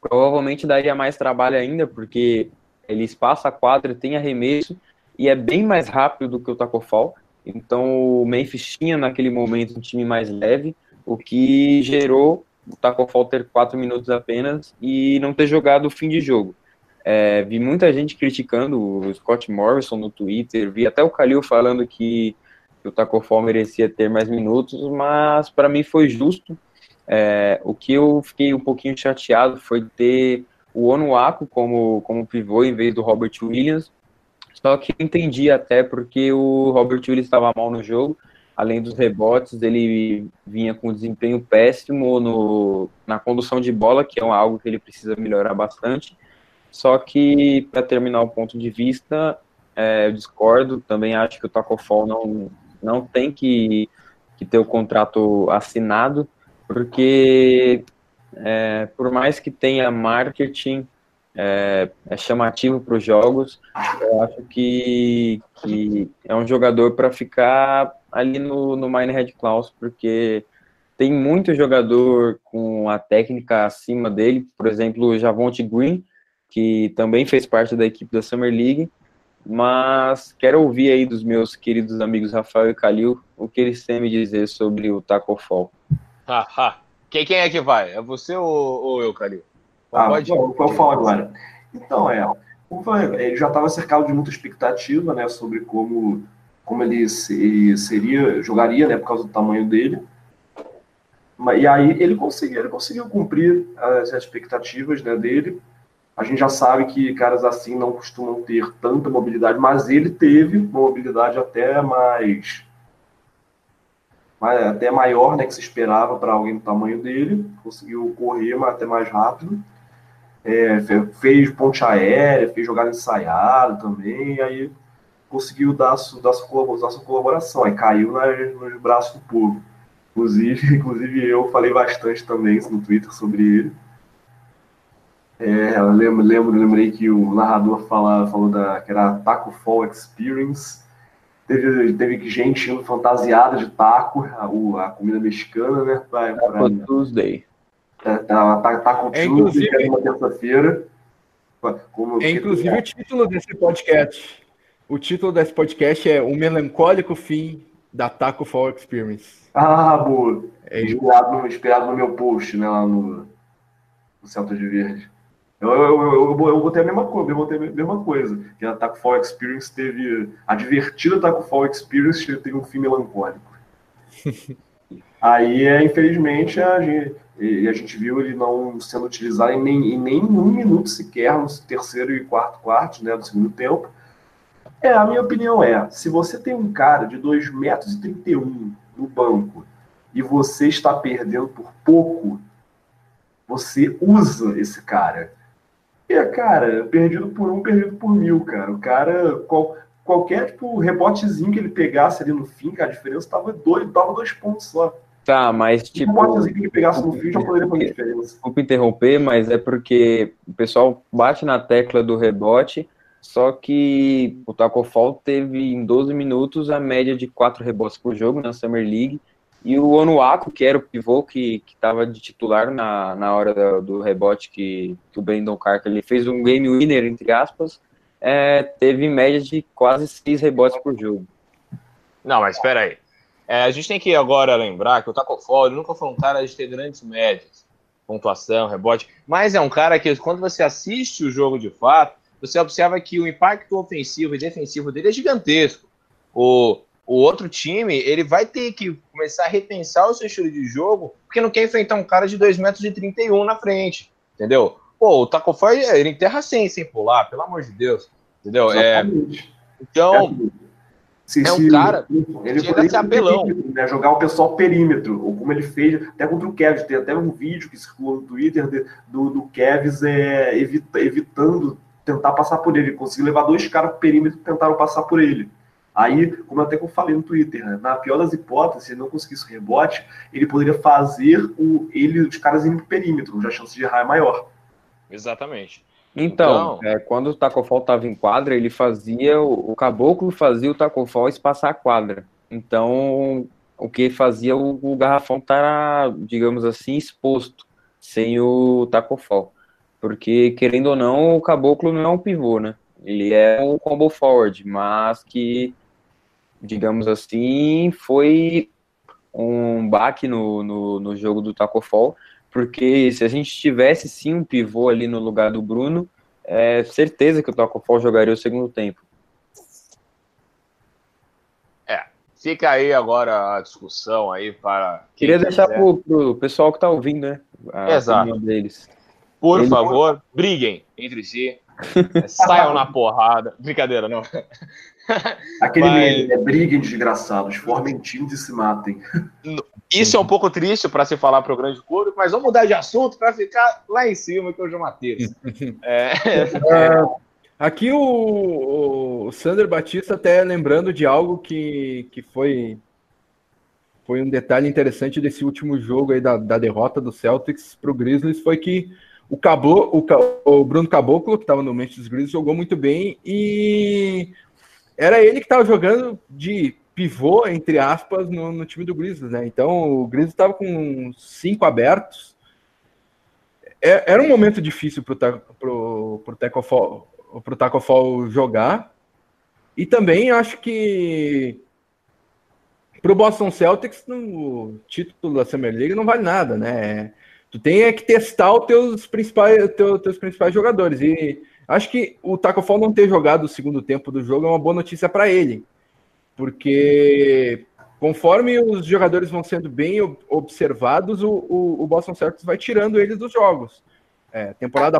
provavelmente daria mais trabalho ainda, porque ele espaça a quadra, tem arremesso e é bem mais rápido do que o Taco Fall. Então o Memphis tinha naquele momento um time mais leve, o que gerou o Taco Fall ter quatro minutos apenas e não ter jogado o fim de jogo. É, vi muita gente criticando o Scott Morrison no Twitter, vi até o Kalil falando que, o Taco Fall merecia ter mais minutos, mas para mim foi justo. É, o que eu fiquei um pouquinho chateado foi ter o Onuaku como, como pivô em vez do Robert Williams, só que entendi até porque o Robert Williams estava mal no jogo, além dos rebotes, ele vinha com desempenho péssimo no, na condução de bola, que é algo que ele precisa melhorar bastante. Só que, para terminar o ponto de vista, é, eu discordo. Também acho que o Taco Fall não, não tem que, que ter o contrato assinado, porque é, por mais que tenha marketing, é, é chamativo para os jogos, eu acho que, que é um jogador para ficar ali no, no Minehead Klaus, porque tem muito jogador com a técnica acima dele, por exemplo, o Javonte Green, que também fez parte da equipe da Summer League, mas quero ouvir aí dos meus queridos amigos Rafael e Calil o que eles têm a me dizer sobre o Taco Fall.
Ha, ha. Quem, quem é que vai? É você ou, ou eu, Calil?
Ah, Pode? Bom, eu falo agora. Então, é, ele já estava cercado de muita expectativa, né, sobre como, como ele seria, jogaria, né, por causa do tamanho dele. E aí ele conseguiu, ele conseguiu cumprir as expectativas né, dele. A gente já sabe que caras assim não costumam ter tanta mobilidade, mas ele teve uma mobilidade até mais, até maior, né, que se esperava para alguém do tamanho dele. Conseguiu correr mas até mais rápido. É, fez ponte aérea, fez jogada ensaiada também, aí conseguiu dar, dar, sua, dar sua colaboração. Aí caiu nas, nos braços do povo. Inclusive, [laughs] inclusive eu falei bastante também no Twitter sobre ele. É, lembro, lembro, lembrei que o narrador fala, falou da, que era Taco Fall Experience. Teve, teve gente indo fantasiada de taco, a, a comida mexicana, né?
Pra, Taco Tuesday.
É, tá, tá, taco é, Tuesday, que é uma terça-feira.
É inclusive o título desse podcast. O título desse podcast é O Melancólico Fim da Taco Fall Experience.
Ah, boa. É inspirado, no, inspirado no meu post, né, lá no, no Celta de Verde. Eu, eu, eu, eu, botei a mesma coisa, eu botei a mesma coisa. Que a Taco Fall Experience teve. A divertida Taco Fall Experience teve um fim melancólico. [laughs] Aí, é, infelizmente, a gente, a gente viu ele não sendo utilizado em nem, em nem um minuto sequer no terceiro e quarto quarto né, do segundo tempo. É, a minha opinião é, se você tem um cara de 2,31 metros e no banco e você está perdendo por pouco, você usa esse cara. E, cara, perdido por um, perdido por mil, cara. O cara, qual, qualquer tipo, rebotezinho que ele pegasse ali no fim, cara, a diferença tava dois, tava dois pontos só.
Tá, mas tipo. Um
rebotezinho que ele pegasse no fim já poderia fazer diferença.
Desculpa interromper, mas é porque o pessoal bate na tecla do rebote só que o Taco Fall teve em 12 minutos a média de 4 rebotes por jogo na Summer League. E o Onuaku, que era o pivô que estava de titular na, na hora do, rebote que, que o Brandon Carter ele fez um game winner, entre aspas, é, teve média de quase 6 rebotes por jogo.
Não, mas espera aí. É, a gente tem que agora lembrar que o Taco Fall nunca foi um cara de ter grandes médias, pontuação, rebote, mas é um cara que quando você assiste o jogo de fato, você observa que o impacto ofensivo e defensivo dele é gigantesco. O, o outro time, ele vai ter que começar a repensar o seu estilo de jogo, porque não quer enfrentar um cara de 2,31 metros e 31 na frente, entendeu? Pô, o Taco foi ele enterra sem, sem pular, pelo amor de Deus, entendeu? É, então, se, é um cara
ele chega a ser apelão. Né, jogar o pessoal perímetro, ou como ele fez até contra o Kevs, tem até um vídeo que circulou no Twitter de, do, do Kevs é, evita, evitando tentar passar por ele. Conseguiu levar dois caras pro perímetro e tentaram passar por ele. Aí, como até que eu falei no Twitter, né? na pior das hipóteses, se ele não conseguisse o rebote, ele poderia fazer o, ele, os caras irem pro perímetro, já a chance de errar é maior.
Exatamente.
Então, então... É, quando o Tacofal estava em quadra, ele fazia, o, o caboclo fazia o Tacofal espaçar a quadra. Então, o que fazia o, o garrafão estar, digamos assim, exposto, sem o Tacofal. Porque, querendo ou não, o Caboclo não é um pivô, né? Ele é um combo forward, mas que, digamos assim, foi um baque no, no, no jogo do Taco Fall, porque se a gente tivesse sim um pivô ali no lugar do Bruno, é certeza que o Taco Fall jogaria o segundo tempo.
É, fica aí agora a discussão aí para.
Queria deixar para o pessoal que está ouvindo, né?
A Exato. deles. Por Ele favor, briguem entre si. [laughs] saiam na porrada. Brincadeira, não.
Aquele Mas... meme, né? Briguem, desgraçados, formem times e se matem.
Isso é um pouco triste para se falar para o grande público, mas vamos mudar de assunto para ficar lá em cima, que [laughs] é o João Matheus.
É... É, Aqui o, o Sander Batista até lembrando de algo que, que foi foi um detalhe interessante desse último jogo aí da, da derrota do Celtics para o Grizzlies foi que o, Cabo, o, o Bruno Caboclo, que estava no Memphis Grizzlies, jogou muito bem e era ele que estava jogando de pivô, entre aspas, no, no, time do Grizzlies, né? Então o Grizzlies estava com cinco abertos. É, era um momento difícil para o Taco Fall, jogar. E também acho que para o Boston Celtics, o título da Summer League não vale nada, né? Tu tem é que testar os teus principais, teus, teus principais jogadores. E acho que o Taco Fall não ter jogado o segundo tempo do jogo é uma boa notícia para ele. Porque conforme os jogadores vão sendo bem observados, o, o, o Boston Celtics vai tirando eles dos jogos. É, temporada,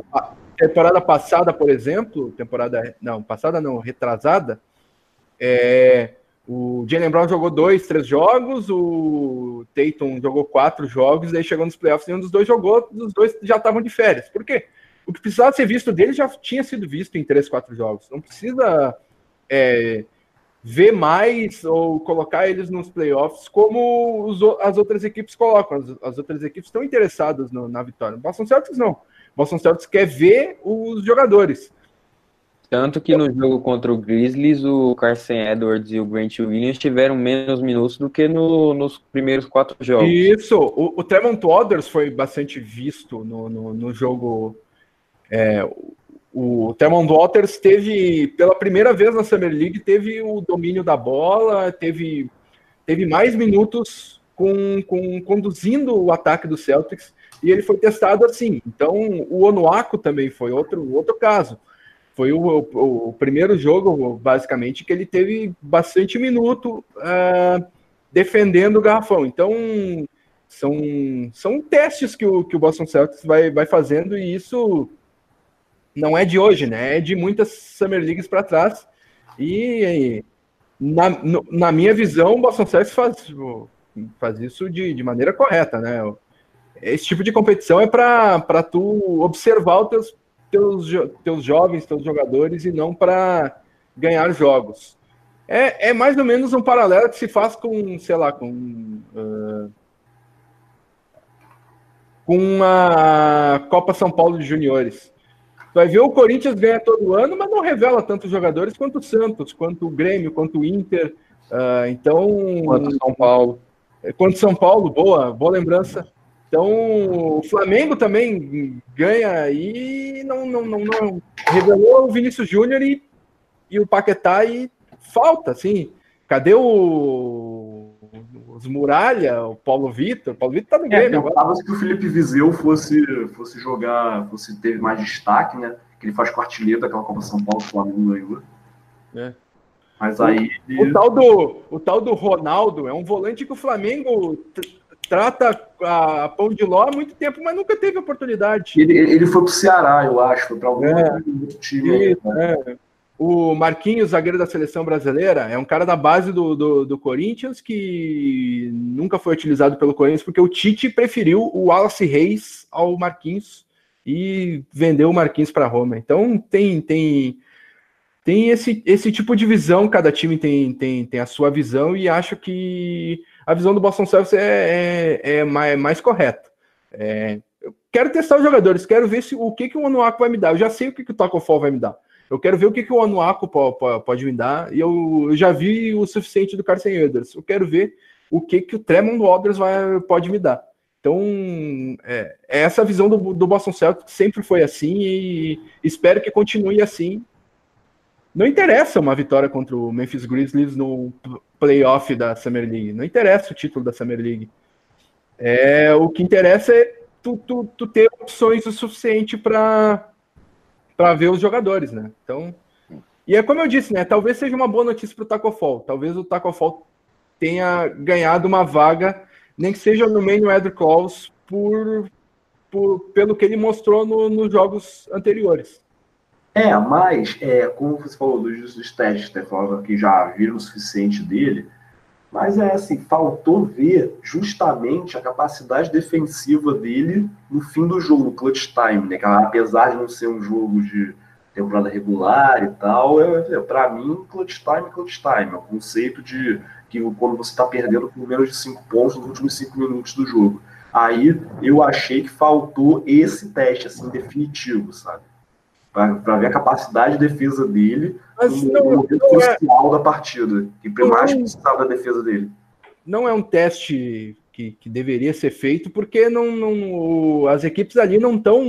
temporada passada, por exemplo, temporada não passada não retrasada, é, o Jalen Brown jogou dois, três jogos, o Tatum jogou quatro jogos, daí chegou nos playoffs e um dos dois jogou, os dois já estavam de férias. Por quê? O que precisava ser visto dele já tinha sido visto em três, quatro jogos. Não precisa é, ver mais ou colocar eles nos playoffs como os, as outras equipes colocam. As, as outras equipes estão interessadas no, na vitória. Boston Celtics não. Boston Celtics quer ver os jogadores.
Tanto que no jogo contra o Grizzlies, o Carson Edwards e o Grant Williams tiveram menos minutos do que no, nos primeiros quatro jogos.
Isso, o, o Tremont Waters foi bastante visto no, no, no jogo. É, o Tremont Waters teve, pela primeira vez na Summer League, teve o domínio da bola, teve, teve mais minutos com, com, conduzindo o ataque do Celtics, e ele foi testado assim. Então, o Onuaku também foi outro, outro caso foi o, o, o, primeiro jogo, basicamente, que ele teve bastante minuto uh, defendendo o garrafão. Então, são, são testes que o, que o Boston Celtics vai, vai fazendo e isso não é de hoje, né? É de muitas Summer Leagues para trás. E na, no, na minha visão, o Boston Celtics faz, faz isso de, de maneira correta, né? Esse tipo de competição é para tu observar os teus teus, teus jovens, teus jogadores, e não para ganhar jogos. É, é mais ou menos um paralelo que se faz com, sei lá, com. Uh, com a Copa São Paulo de Juniores. Vai ver o Corinthians ganha todo ano, mas não revela tantos jogadores quanto o Santos, quanto o Grêmio, quanto o Inter. Uh, então.
Quanto São Paulo.
Quanto São Paulo, boa, boa lembrança. Então, o Flamengo também ganha e não, não, não, não revelou o Vinícius Júnior e, e o Paquetá e falta, assim. Cadê o os Muralha, o Paulo Vitor? O Paulo Vitor tá no
Grêmio. É, agora. que o Felipe Viseu fosse, fosse jogar, fosse ter mais destaque, né? Que ele faz quartilheiro daquela Copa São Paulo Flamengo ganhou. É. Mas aí.
O, o, tal do, o tal do Ronaldo é um volante que o Flamengo trata a pão de ló há muito tempo, mas nunca teve oportunidade.
Ele, ele foi para o Ceará, eu acho, foi para algum é, time.
Isso, né? é. O Marquinhos, zagueiro da seleção brasileira, é um cara da base do, do, do, Corinthians que nunca foi utilizado pelo Corinthians porque o Tite preferiu o Wallace Reis ao Marquinhos e vendeu o Marquinhos para Roma. Então tem tem tem esse, esse tipo de visão, cada time tem, tem, tem a sua visão e acho que a visão do Boston Celtics é, é, é mais, mais, correta. É, eu quero testar os jogadores, quero ver se, o que, que o Anuaco vai me dar. Eu já sei o que, que o Taco Fall vai me dar. Eu quero ver o que, que o Anuaco pode, pode me dar. E eu, eu, já vi o suficiente do Carson Edwards. Eu quero ver o que, que o Tremont Waters vai, pode me dar. Então, é, é essa visão do, do Boston Celtics sempre foi assim e espero que continue assim não interessa uma vitória contra o Memphis Grizzlies no playoff da Summer League. Não interessa o título da Summer League. É, o que interessa é tu, tu, tu ter opções o suficiente para ver os jogadores, né? Então, e é como eu disse, né? Talvez seja uma boa notícia para o Taco Fall. Talvez o Taco Fall tenha ganhado uma vaga, nem que seja no main Red Claus, por, por, pelo que ele mostrou no, nos jogos anteriores.
É, mas, é, como você falou dos, dos testes, falava que já viram o suficiente dele, mas é assim, faltou ver justamente a capacidade defensiva dele no fim do jogo, clutch time, né? Que, apesar de não ser um jogo de, temporada regular e tal. É, é, para mim, clutch time clutch time. É o conceito de que quando você está perdendo por menos de cinco pontos nos últimos cinco minutos do jogo. Aí eu achei que faltou esse teste assim definitivo, sabe? Para ver a capacidade de defesa dele
Mas no não, momento não
é- crucial é... da partida. E por mais que precisava da defesa dele.
Não é um teste que, que deveria ser feito, porque não, não, as equipes ali não estão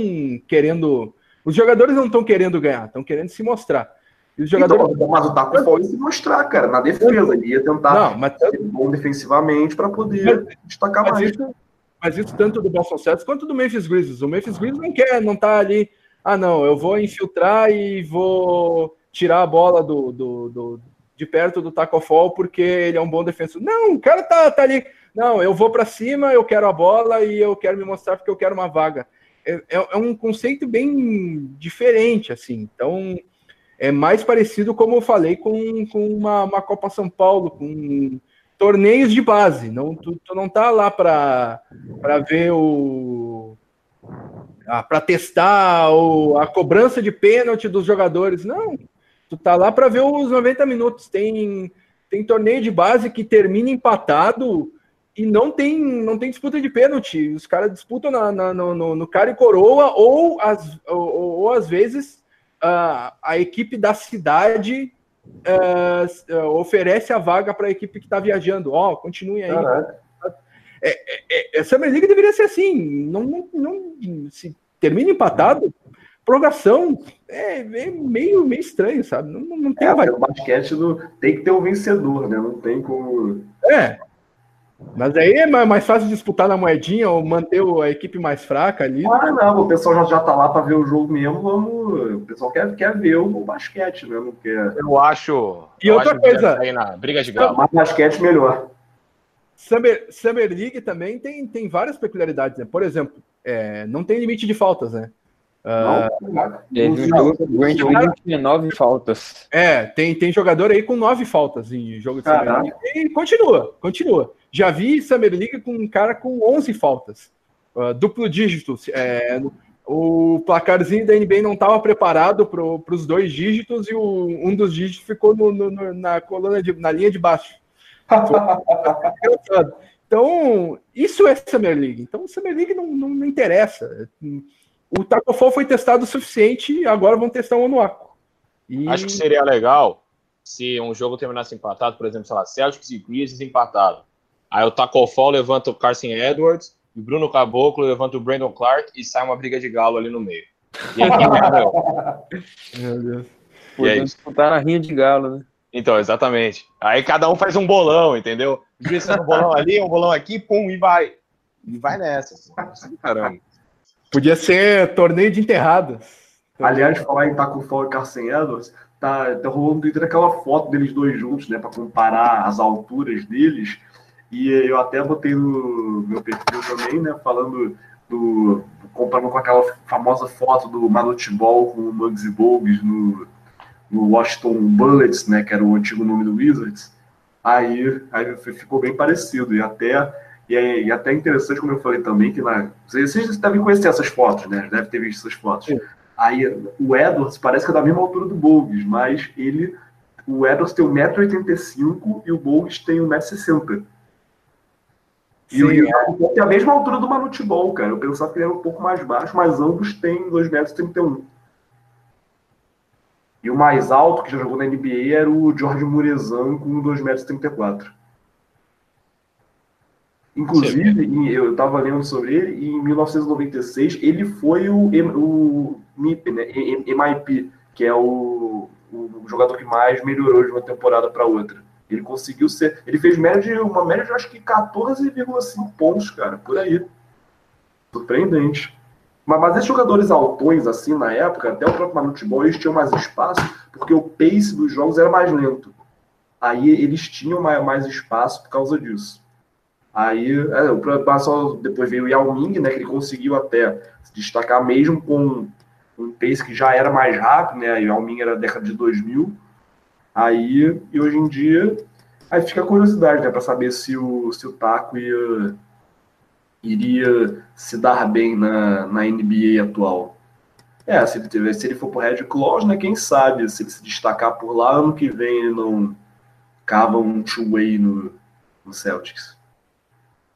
querendo. Os jogadores não estão querendo ganhar, estão querendo se mostrar.
E os jogadores... Então, mas o Taco foi se mostrar, cara, na defesa. Ele ia tentar
não, mas...
ser bom defensivamente para poder mas, destacar mas mais.
Isso, mas isso tanto do Boston Celtics quanto do Memphis Grizzlies. O Memphis Grizzlies não quer, não tá ali. Ah, não, eu vou infiltrar e vou tirar a bola do, do, do de perto do Taco Fall porque ele é um bom defensor. Não, o cara tá, tá ali. Não, eu vou para cima, eu quero a bola e eu quero me mostrar porque eu quero uma vaga. É, é, é, um conceito bem diferente, assim. Então, é mais parecido, como eu falei, com, com uma, uma Copa São Paulo, com torneios de base. Não, tu, tu não tá lá para ver o. Ah, para testar o, a cobrança de pênalti dos jogadores. Não. Tu tá lá para ver os 90 minutos. Tem, tem torneio de base que termina empatado e não tem, não tem disputa de pênalti. Os caras disputam na, na, no, no, cara e coroa, ou, as, ou, ou às vezes uh, a equipe da cidade uh, oferece a vaga para a equipe que está viajando. Ó, oh, continue aí. É, é, é, essa Liga deveria ser assim. Não, não, não, se termina empatado, prorrogação é, é, meio, meio estranho, sabe? Não, não tem
é, o basquete do, tem que ter um vencedor, né? Não tem como.
É, mas aí é mais fácil disputar na moedinha ou manter a equipe mais fraca ali.
Ah, não, o pessoal já, já tá lá para ver o jogo mesmo, vamos. O pessoal quer, quer ver o, o basquete, né? Não quer.
Eu acho.
E eu outra acho coisa.
Aí na briga de galo.
Mas basquete melhor.
Summer, Summer League também tem, tem várias peculiaridades, né? Por exemplo, é, não tem limite de faltas, né?
Uh, Teve um tinha nove faltas.
É, tem, tem jogador aí com nove faltas em jogo de Summer League. E continua, continua. Já vi Summer League com um cara com 11 faltas. Uh, duplo dígito. É, o placarzinho da NBA não estava preparado para os dois dígitos e o, um dos dígitos ficou no, no, na coluna de, na linha de baixo. [laughs] então, isso é Summer League. Então, Summer League não, não, não interessa. O Taco Fall foi testado o suficiente, agora vão testar o Onuaku.
E... Acho que seria legal se um jogo terminasse empatado, por exemplo, sei lá, Celtics e Grizzlies empatado. Aí o Taco Fall levanta o Carson Edwards, o Bruno Caboclo levanta o Brandon Clark e sai uma briga de galo ali no meio. E aí [laughs] quem
Meu Deus. Podemos disputar na rinha de galo, né?
Então, exatamente. Aí cada um faz um bolão, entendeu? Um bolão ali, um bolão aqui, pum, e vai. E vai nessa. Assim. Caramba.
Podia ser torneio de enterradas.
Aliás, falar em Taco Fall e Carson Edwards, tá, tá rolando no Twitter aquela foto deles dois juntos, né? Para comparar as alturas deles. E eu até botei no meu perfil também, né? Falando do. comparando com aquela famosa foto do Manute Ball com o Muggsy Bogues no, no Washington Bullets, né? Que era o antigo nome do Wizards. Aí, aí ficou bem parecido. E até e é, e até interessante, como eu falei também, que na, vocês devem conhecer essas fotos, né? Deve ter visto essas fotos. Sim. Aí o Edwards parece que é da mesma altura do Bogues, mas ele. O Edwards tem 1,85m e o Bogues tem 1,60m. E o Edwards tem a mesma altura do Manute Ball, cara. Eu pensava que ele era um pouco mais baixo, mas ambos têm 2,31m. E o mais alto que já jogou na NBA era o George Murezan com 2,34m. Inclusive, eu estava lendo sobre ele, e em 1996 ele foi o, o MIP, né? MIP, que é o, o jogador que mais melhorou de uma temporada para outra. Ele conseguiu ser. Ele fez média, uma média de acho que 14,5 pontos, cara, por aí. Surpreendente. Mas, mas esses jogadores altões, assim, na época, até o próprio Manutebol, eles tinham mais espaço, porque o pace dos jogos era mais lento. Aí eles tinham mais, mais espaço por causa disso. Aí é, o pessoal depois veio o Yao Ming, né, que ele conseguiu até se destacar mesmo com um pace que já era mais rápido, né? O Yao Ming era da década de 2000. Aí, e hoje em dia, aí fica a curiosidade, né, para saber se o, se o Taco ia, iria se dar bem na, na NBA atual. É, se ele, tiver, se ele for pro Red Claws, né? Quem sabe se ele se destacar por lá, ano que vem ele não cava um two-way no, no Celtics.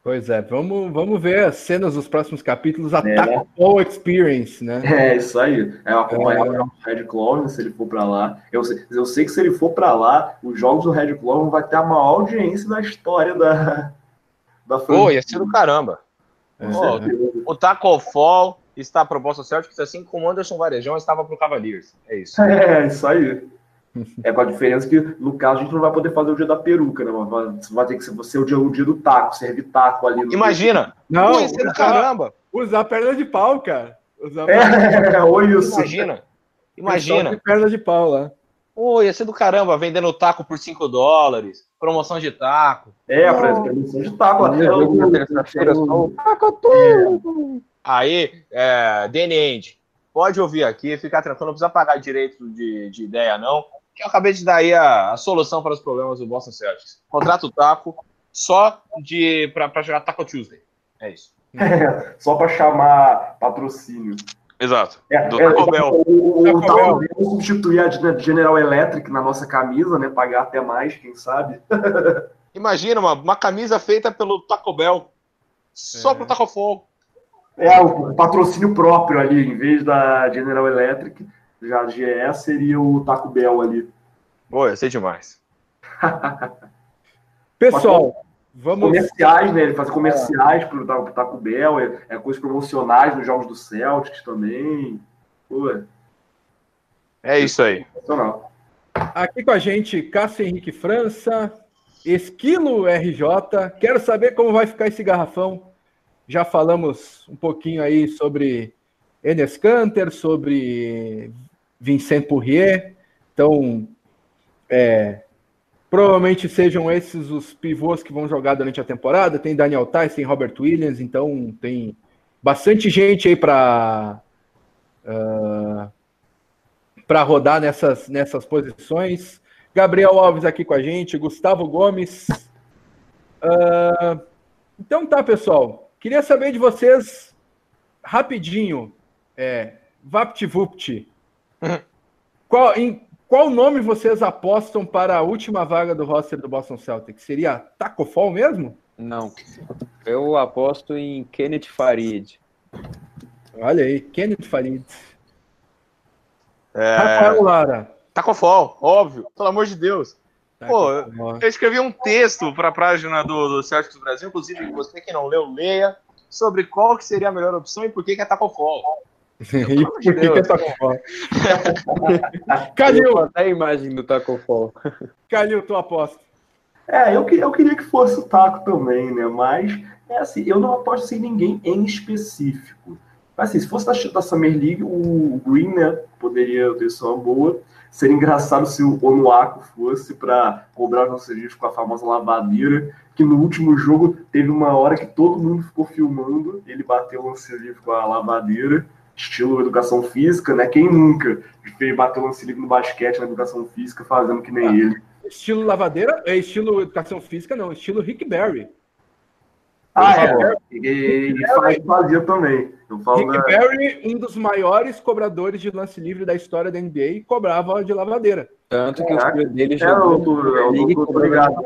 Pois é, vamos, vamos ver as cenas dos próximos capítulos, a é, Fall Experience, né?
É, isso aí. É acompanhar é. o Red Claw, né, se ele for para lá. Eu, eu sei que se ele for para lá, os jogos do Red Claw vai ter a maior audiência da história da,
da Pô, ia ser do caramba. É, o Taco Fall está proposto ao Celtics, assim como o Anderson Varejão estava para o Cavaliers. É isso. [laughs]
É, isso aí. É com a diferença que, no caso, a gente não vai poder fazer o dia da peruca, né? Você vai ter que ser o dia, o dia do taco, servir taco ali. No
Imagina!
Não, Pô, usar, caramba! Usar perna de pau, cara. Usar
é, [laughs] oi, isso.
Imagina! Imagina!
Perna de pau lá.
Pô, ia ser do caramba, vendendo taco por 5 dólares, promoção de taco.
É, oh. promoção de taco. Até o terça-feira só taco
tudo. Aí, é, Danny End, pode ouvir aqui, ficar tranquilo, não precisa pagar direito de, de ideia, não que eu acabei de dar aí a, a solução para os problemas do Boston Celtics. Contrato o Taco só de para jogar Taco Tuesday. É isso.
É, [laughs] só para chamar patrocínio.
Exato. É, do é,
Taco Bell. O, o, o Taco Bell substituir a General Electric na nossa camisa, né? Pagar até mais, quem sabe. [laughs]
Imagina uma, uma camisa feita pelo Taco Bell. Só é. pro Taco Fall.
É, o patrocínio próprio ali, em vez da General Electric já a GE seria o Taco Bell ali.
Pô, eu sei demais. [laughs]
Pessoal, vamos.
Comerciais, né? Ele faz comerciais pro, pro Taco Bell, é, é coisas promocionais nos jogos do Celtics também. Pô.
É isso aí.
Aqui com a gente, Cássio Henrique França, Esquilo RJ. Quero saber como vai ficar esse garrafão. Já falamos um pouquinho aí sobre Enes Kanter, sobre Vincent Poirier. Então, é, provavelmente sejam esses os pivôs que vão jogar durante a temporada. Tem Daniel Tais, tem Robert Williams, então tem bastante gente aí para uh, ah, para rodar nessas, nessas posições. Gabriel Alves aqui com a gente, Gustavo Gomes. Uh, então tá, pessoal. Queria saber de vocês rapidinho. É, VaptVupt. [laughs] Qual, em qual nome vocês apostam para a última vaga do roster do Boston Celtics? Seria Taco Fall mesmo?
Não. Eu aposto em Kenneth Farid.
Olha aí, Kenneth Farid.
É... Rafael Lara. Taco Fall, óbvio. Pelo amor de Deus. Pô, eu escrevi um texto para a página do, do Celtics do Brasil, inclusive você que não leu, leia, sobre qual que seria a melhor opção e por que, que é Taco Fall.
E por que, que é Taco Fall? [laughs]
Calil! Até a imagem do Taco Fall.
Calil, tua aposta.
É, eu, eu queria que fosse o Taco também, né? Mas, é assim, eu não aposto sem ninguém em específico. Mas, assim, se fosse da, da Summer League, o Green, né, poderia ter só uma boa. Seria engraçado se o Onuaku fosse para cobrar os nossos com a famosa lavadeira, que no último jogo teve uma hora que todo mundo ficou filmando, ele bateu o lance livre com a lavadeira estilo educação física, né? Quem nunca bateu lance livre no basquete, na educação física, fazendo que nem ah, ele.
Estilo lavadeira, é estilo educação física, não, estilo Rick Barry.
Ah, é. E, e fazia também.
Eu falo Rick da... Barry, um dos maiores cobradores de lance livre da história da NBA, cobrava de lavadeira.
Tanto que é, o filho dele
já. É, o doutor, obrigado.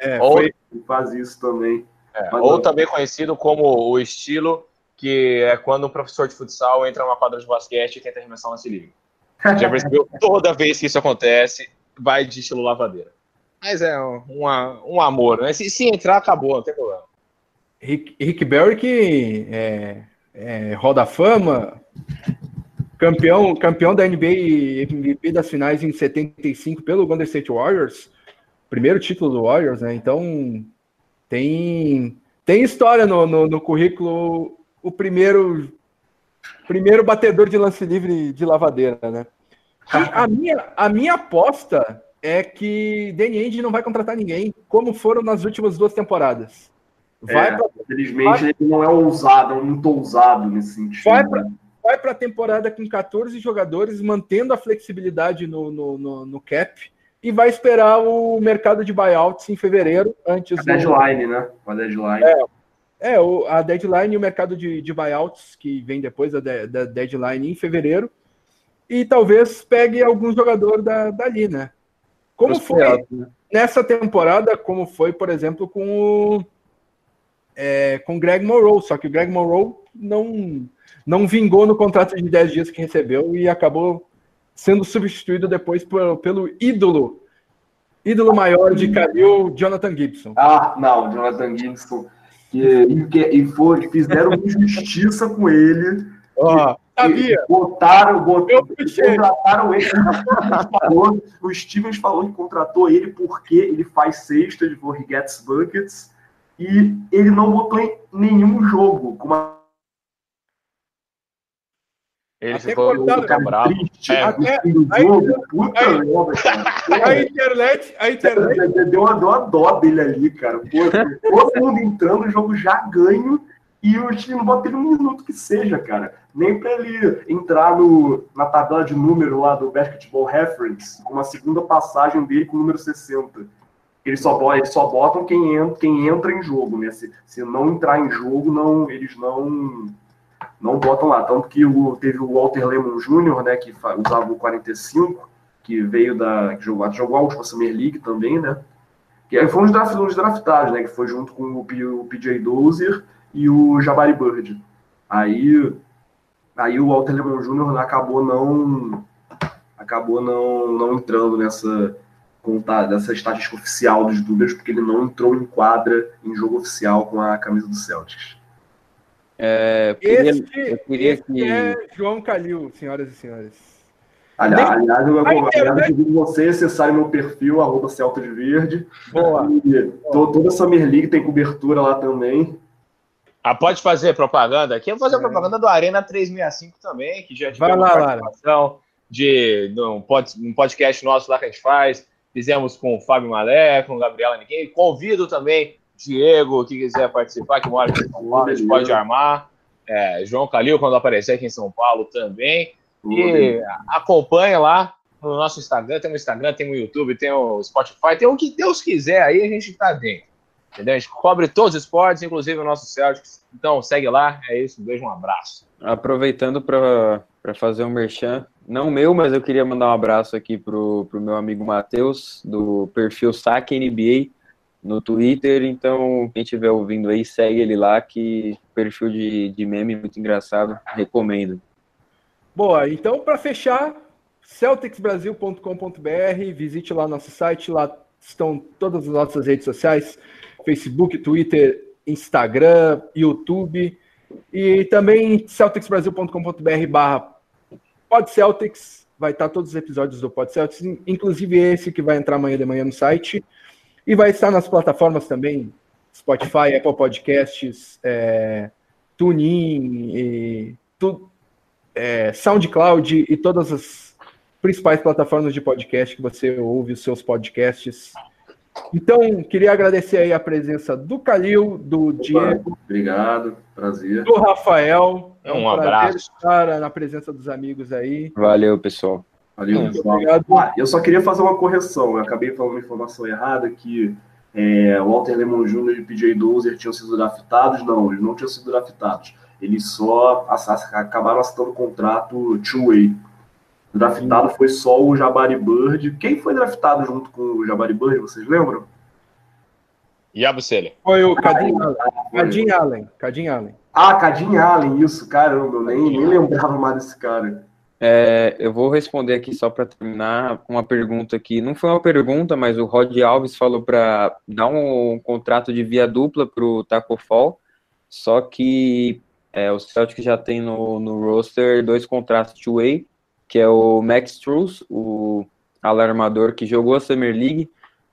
É, foi... faz isso também.
É, ou também conhecido como o estilo que é quando um professor de futsal entra numa quadra de basquete e tenta arremessar um lance livre. [laughs] Já percebeu? Toda vez que isso acontece, vai de estilo lavadeira. Mas é um, um amor, né? Se, se, entrar, acabou, não tem problema.
Rick, Rick Barry que é, é roda fama, campeão, campeão da NBA MVP das finais em 75 pelo Golden State Warriors, primeiro título do Warriors, né? Então tem, tem história no, no, no currículo o primeiro primeiro batedor de lance livre de lavadeira, né? a, minha, a minha aposta é que Danny Ainge não vai contratar ninguém, como foram nas últimas duas temporadas.
Vai é, pra, infelizmente vai, ele não é ousado, é muito ousado nesse sentido.
Vai para vai a temporada com 14 jogadores, mantendo a flexibilidade no, no, no, no, cap, e vai esperar o mercado de buyouts em fevereiro, antes
a deadline, do... né? A deadline. É,
É, o, a deadline e o mercado de, de buyouts, que vem depois da, da deadline em fevereiro, e talvez pegue algum jogador da, dali, né? Como foi né? nessa temporada, como foi, por exemplo, com o é, com Greg Monroe, só que o Greg Monroe não, não vingou no contrato de 10 dias que recebeu e acabou sendo substituído depois por, pelo ídolo, ídolo maior de Calil, Jonathan Gibson.
Ah, não, Jonathan Gibson. E, e, e foi, fizeram injustiça com ele.
Oh, sabia.
Botaram, botaram, contrataram ele. [laughs] o Stevens falou que contratou ele porque ele faz cestas, he gets buckets e ele não botou em nenhum jogo. Com uma...
Ele até ficou muito bravo.
É. Até, a, jogo, puta a, merda, [laughs] a, internet, a internet.
Deu uma, dó dele ali, cara. Pô, [laughs] todo mundo entrando, o jogo já ganho e o time não bota ele um minuto que seja, cara. Nem para ele entrar no, na tabela de número lá do Basketball Reference, com uma segunda passagem dele com o número 60 eles só, eles só botam quem entra, quem entra em jogo, né? Se, se não entrar em jogo, não, eles não não botam lá. Tanto que o, teve o Walter Lemon Jr., né, que usava o 45, que veio da. que jogou, jogou a última Summer League também, né? Que foi um dos, draft, dos draftados, né? Que foi junto com o, o PJ Dozier e o Jabari Bird. Aí, aí o Walter Lemon Jr. acabou não acabou não, não entrando nessa contar dessa estatística oficial dos Dubers, porque ele não entrou em quadra em jogo oficial com a camisa do Celtics.
É, queria, este, eu queria este que... é João Calil, senhoras e senhores.
Aliás, aliás eu, aliás, eu convido você a acessar meu perfil, arroba Celta de Verde. Boa. E toda a Summer League tem cobertura lá também.
Ah, pode fazer propaganda aqui? Eu vou fazer é. propaganda do Arena 365 também, que já
tivemos participação
de, de um, podcast nosso lá que a gente faz Fizemos com o Fábio Malé, com o Gabriela Ninguém. Convido também Diego, que quiser participar, que mora aqui em São Paulo, a gente pode armar. É, João Calil, quando aparecer aqui em São Paulo também. E acompanha lá no nosso Instagram, tem o Instagram, tem o YouTube, tem o Spotify, tem o que Deus quiser aí, a gente tá dentro. Entendeu? A gente cobre todos os esportes, inclusive o nosso Celtics. Então segue lá, é isso, um beijo, um abraço.
Aproveitando para fazer um merchan, não meu, mas eu queria mandar um abraço aqui pro, pro meu amigo Matheus, do perfil Saque NBA no Twitter. Então, quem estiver ouvindo aí, segue ele lá, que perfil de, de meme muito engraçado, recomendo.
Boa, então para fechar, celticsbrasil.com.br, visite lá nosso site, lá estão todas as nossas redes sociais, Facebook, Twitter, Instagram, YouTube, e também celticsbrasil.com.br barra Pod Celtics, vai estar todos os episódios do Pod Celtics, inclusive esse que vai entrar amanhã de manhã no site. E vai estar nas plataformas também, Spotify, Apple Podcasts, é, TuneIn, e, tu, é, SoundCloud e todas as principais plataformas de podcast que você ouve os seus podcasts. Então, queria agradecer aí a presença do Calil, do Opa, Diego.
Obrigado, prazer.
Do Rafael.
É um, um abraço.
estar na presença dos amigos aí.
Valeu, pessoal.
Valeu, pessoal. Obrigado. Ah, eu só queria fazer uma correção. Eu acabei falando uma informação errada que é, Walter Lemon Jr. e PJ Dozer tinham sido draftados. Não, eles não tinham sido draftados. Eles só acabaram assinando o contrato two-way Draftado foi só o Jabari Bird. Quem foi draftado junto com o Jabari Bird, vocês lembram?
Yabusele.
Foi o Cadin Allen. Cadin Allen. Cadin Allen.
Ah, Cadin Allen, isso, caramba, eu nem, nem lembrava mais desse cara.
É, eu vou responder aqui só para terminar uma pergunta aqui. Não foi uma pergunta, mas o Rod Alves falou para dar um, um, contrato de via dupla para o Taco Fall, só que é, o Celtic já tem no, no roster dois contratos two-way, que é o Max Truss, o alarmador que jogou a Summer League,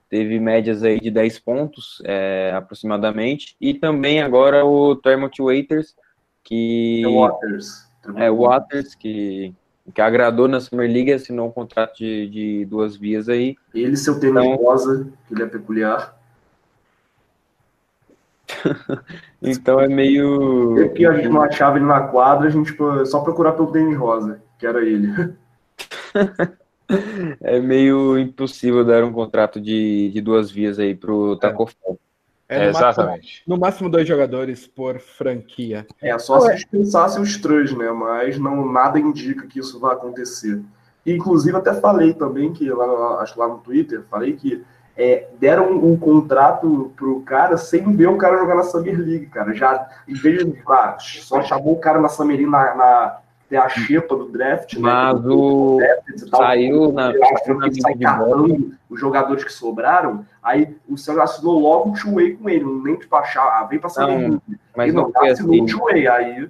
teve médias aí de 10 pontos é, aproximadamente, e também agora o Termot Waiters, que...
Waters.
É, Waters, que, que agradou na Summer League, assinou um contrato de, de duas vias aí.
Ele, seu termo então, rosa, que ele é peculiar. [laughs]
então é meio.
É que a gente não achava ele na quadra, a gente só procurar pelo tênis rosa que era ele. [laughs]
é meio impossível dar um contrato de, de duas vias aí pro Tacofol.
É, no
Exatamente.
Máximo, no máximo dois jogadores por franquia.
É, só se dispensassem os três, né? Mas não, nada indica que isso vai acontecer. E, inclusive, até falei também que lá, acho que lá no Twitter, falei que é, deram um, contrato pro cara sem ver o cara jogar na Summer League, cara. Já, em vez de ah, só chamou o cara na Summer League na, na ter a xepa do draft, né?
Mas o.
e tal.
Saiu na-
que sai catando os jogadores que sobraram, aí o Celso assinou logo o two-way com ele, nem tipo achar, ah, vem pra
Não. Mas não
não
foi
assinou
assim.
o two-way, aí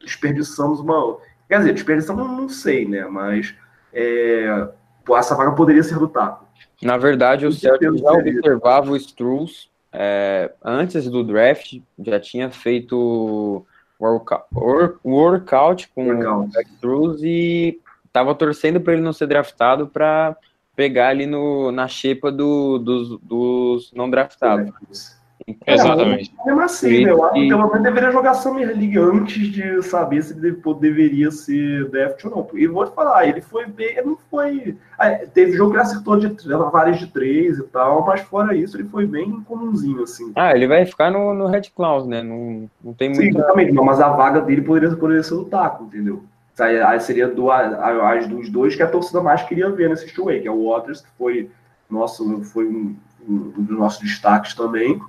desperdiçamos uma. Quer dizer, desperdiçamos não sei, né? Mas é, pô, essa vaga poderia ser do Taco.
Na verdade, o Celtics já observava o Struz é, antes do draft, já tinha feito workout, work- workout com
Workout.
o Struz e estava torcendo para ele não ser draftado para pegar ali no, na xepa do, dos, dos não draftados.
Exatamente.
Mesmo assim, né? Eu acho que pelo menos deveria jogar Summer League antes de saber se ele deveria ser draft ou não. E vou te falar, ele foi bem, ele não foi. ah, Teve jogo que ele acertou de várias de três e tal, mas fora isso, ele foi bem comumzinho, assim.
Ah, ele vai ficar no, no Red Claus, né? Não, não tem
Sim,
muito.
exatamente, mas a vaga dele poderia, poderia ser o taco, entendeu? Aí, seria do, as dos dois que a torcida mais queria ver nesse two-way, que é o Waters, que foi, nosso, foi um, um dos nossos destaques também,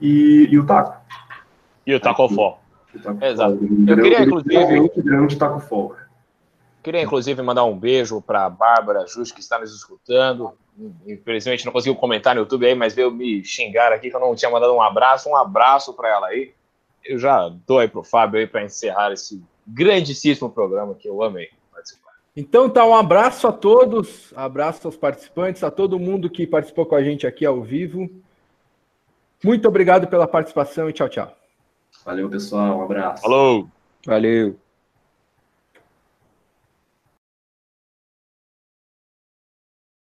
e, e o Taco.
E o Taco Fall.
O
Exato. Eu queria, inclusive-
grande Taco Fall.
Queria, inclusive, mandar um beijo para a Bárbara Jus, que está nos escutando. Infelizmente não conseguiu comentar no YouTube aí, mas veio me xingar aqui que eu não tinha mandado um abraço. Um abraço para ela aí. Eu já dou aí pro Fábio aí para encerrar esse grandíssimo programa que eu amei participar.
Então tá, um abraço a todos, abraço aos participantes, a todo mundo que participou com a gente aqui ao vivo. Muito obrigado pela participação e tchau, tchau.
Valeu, pessoal. Um abraço.
Falou!
Valeu.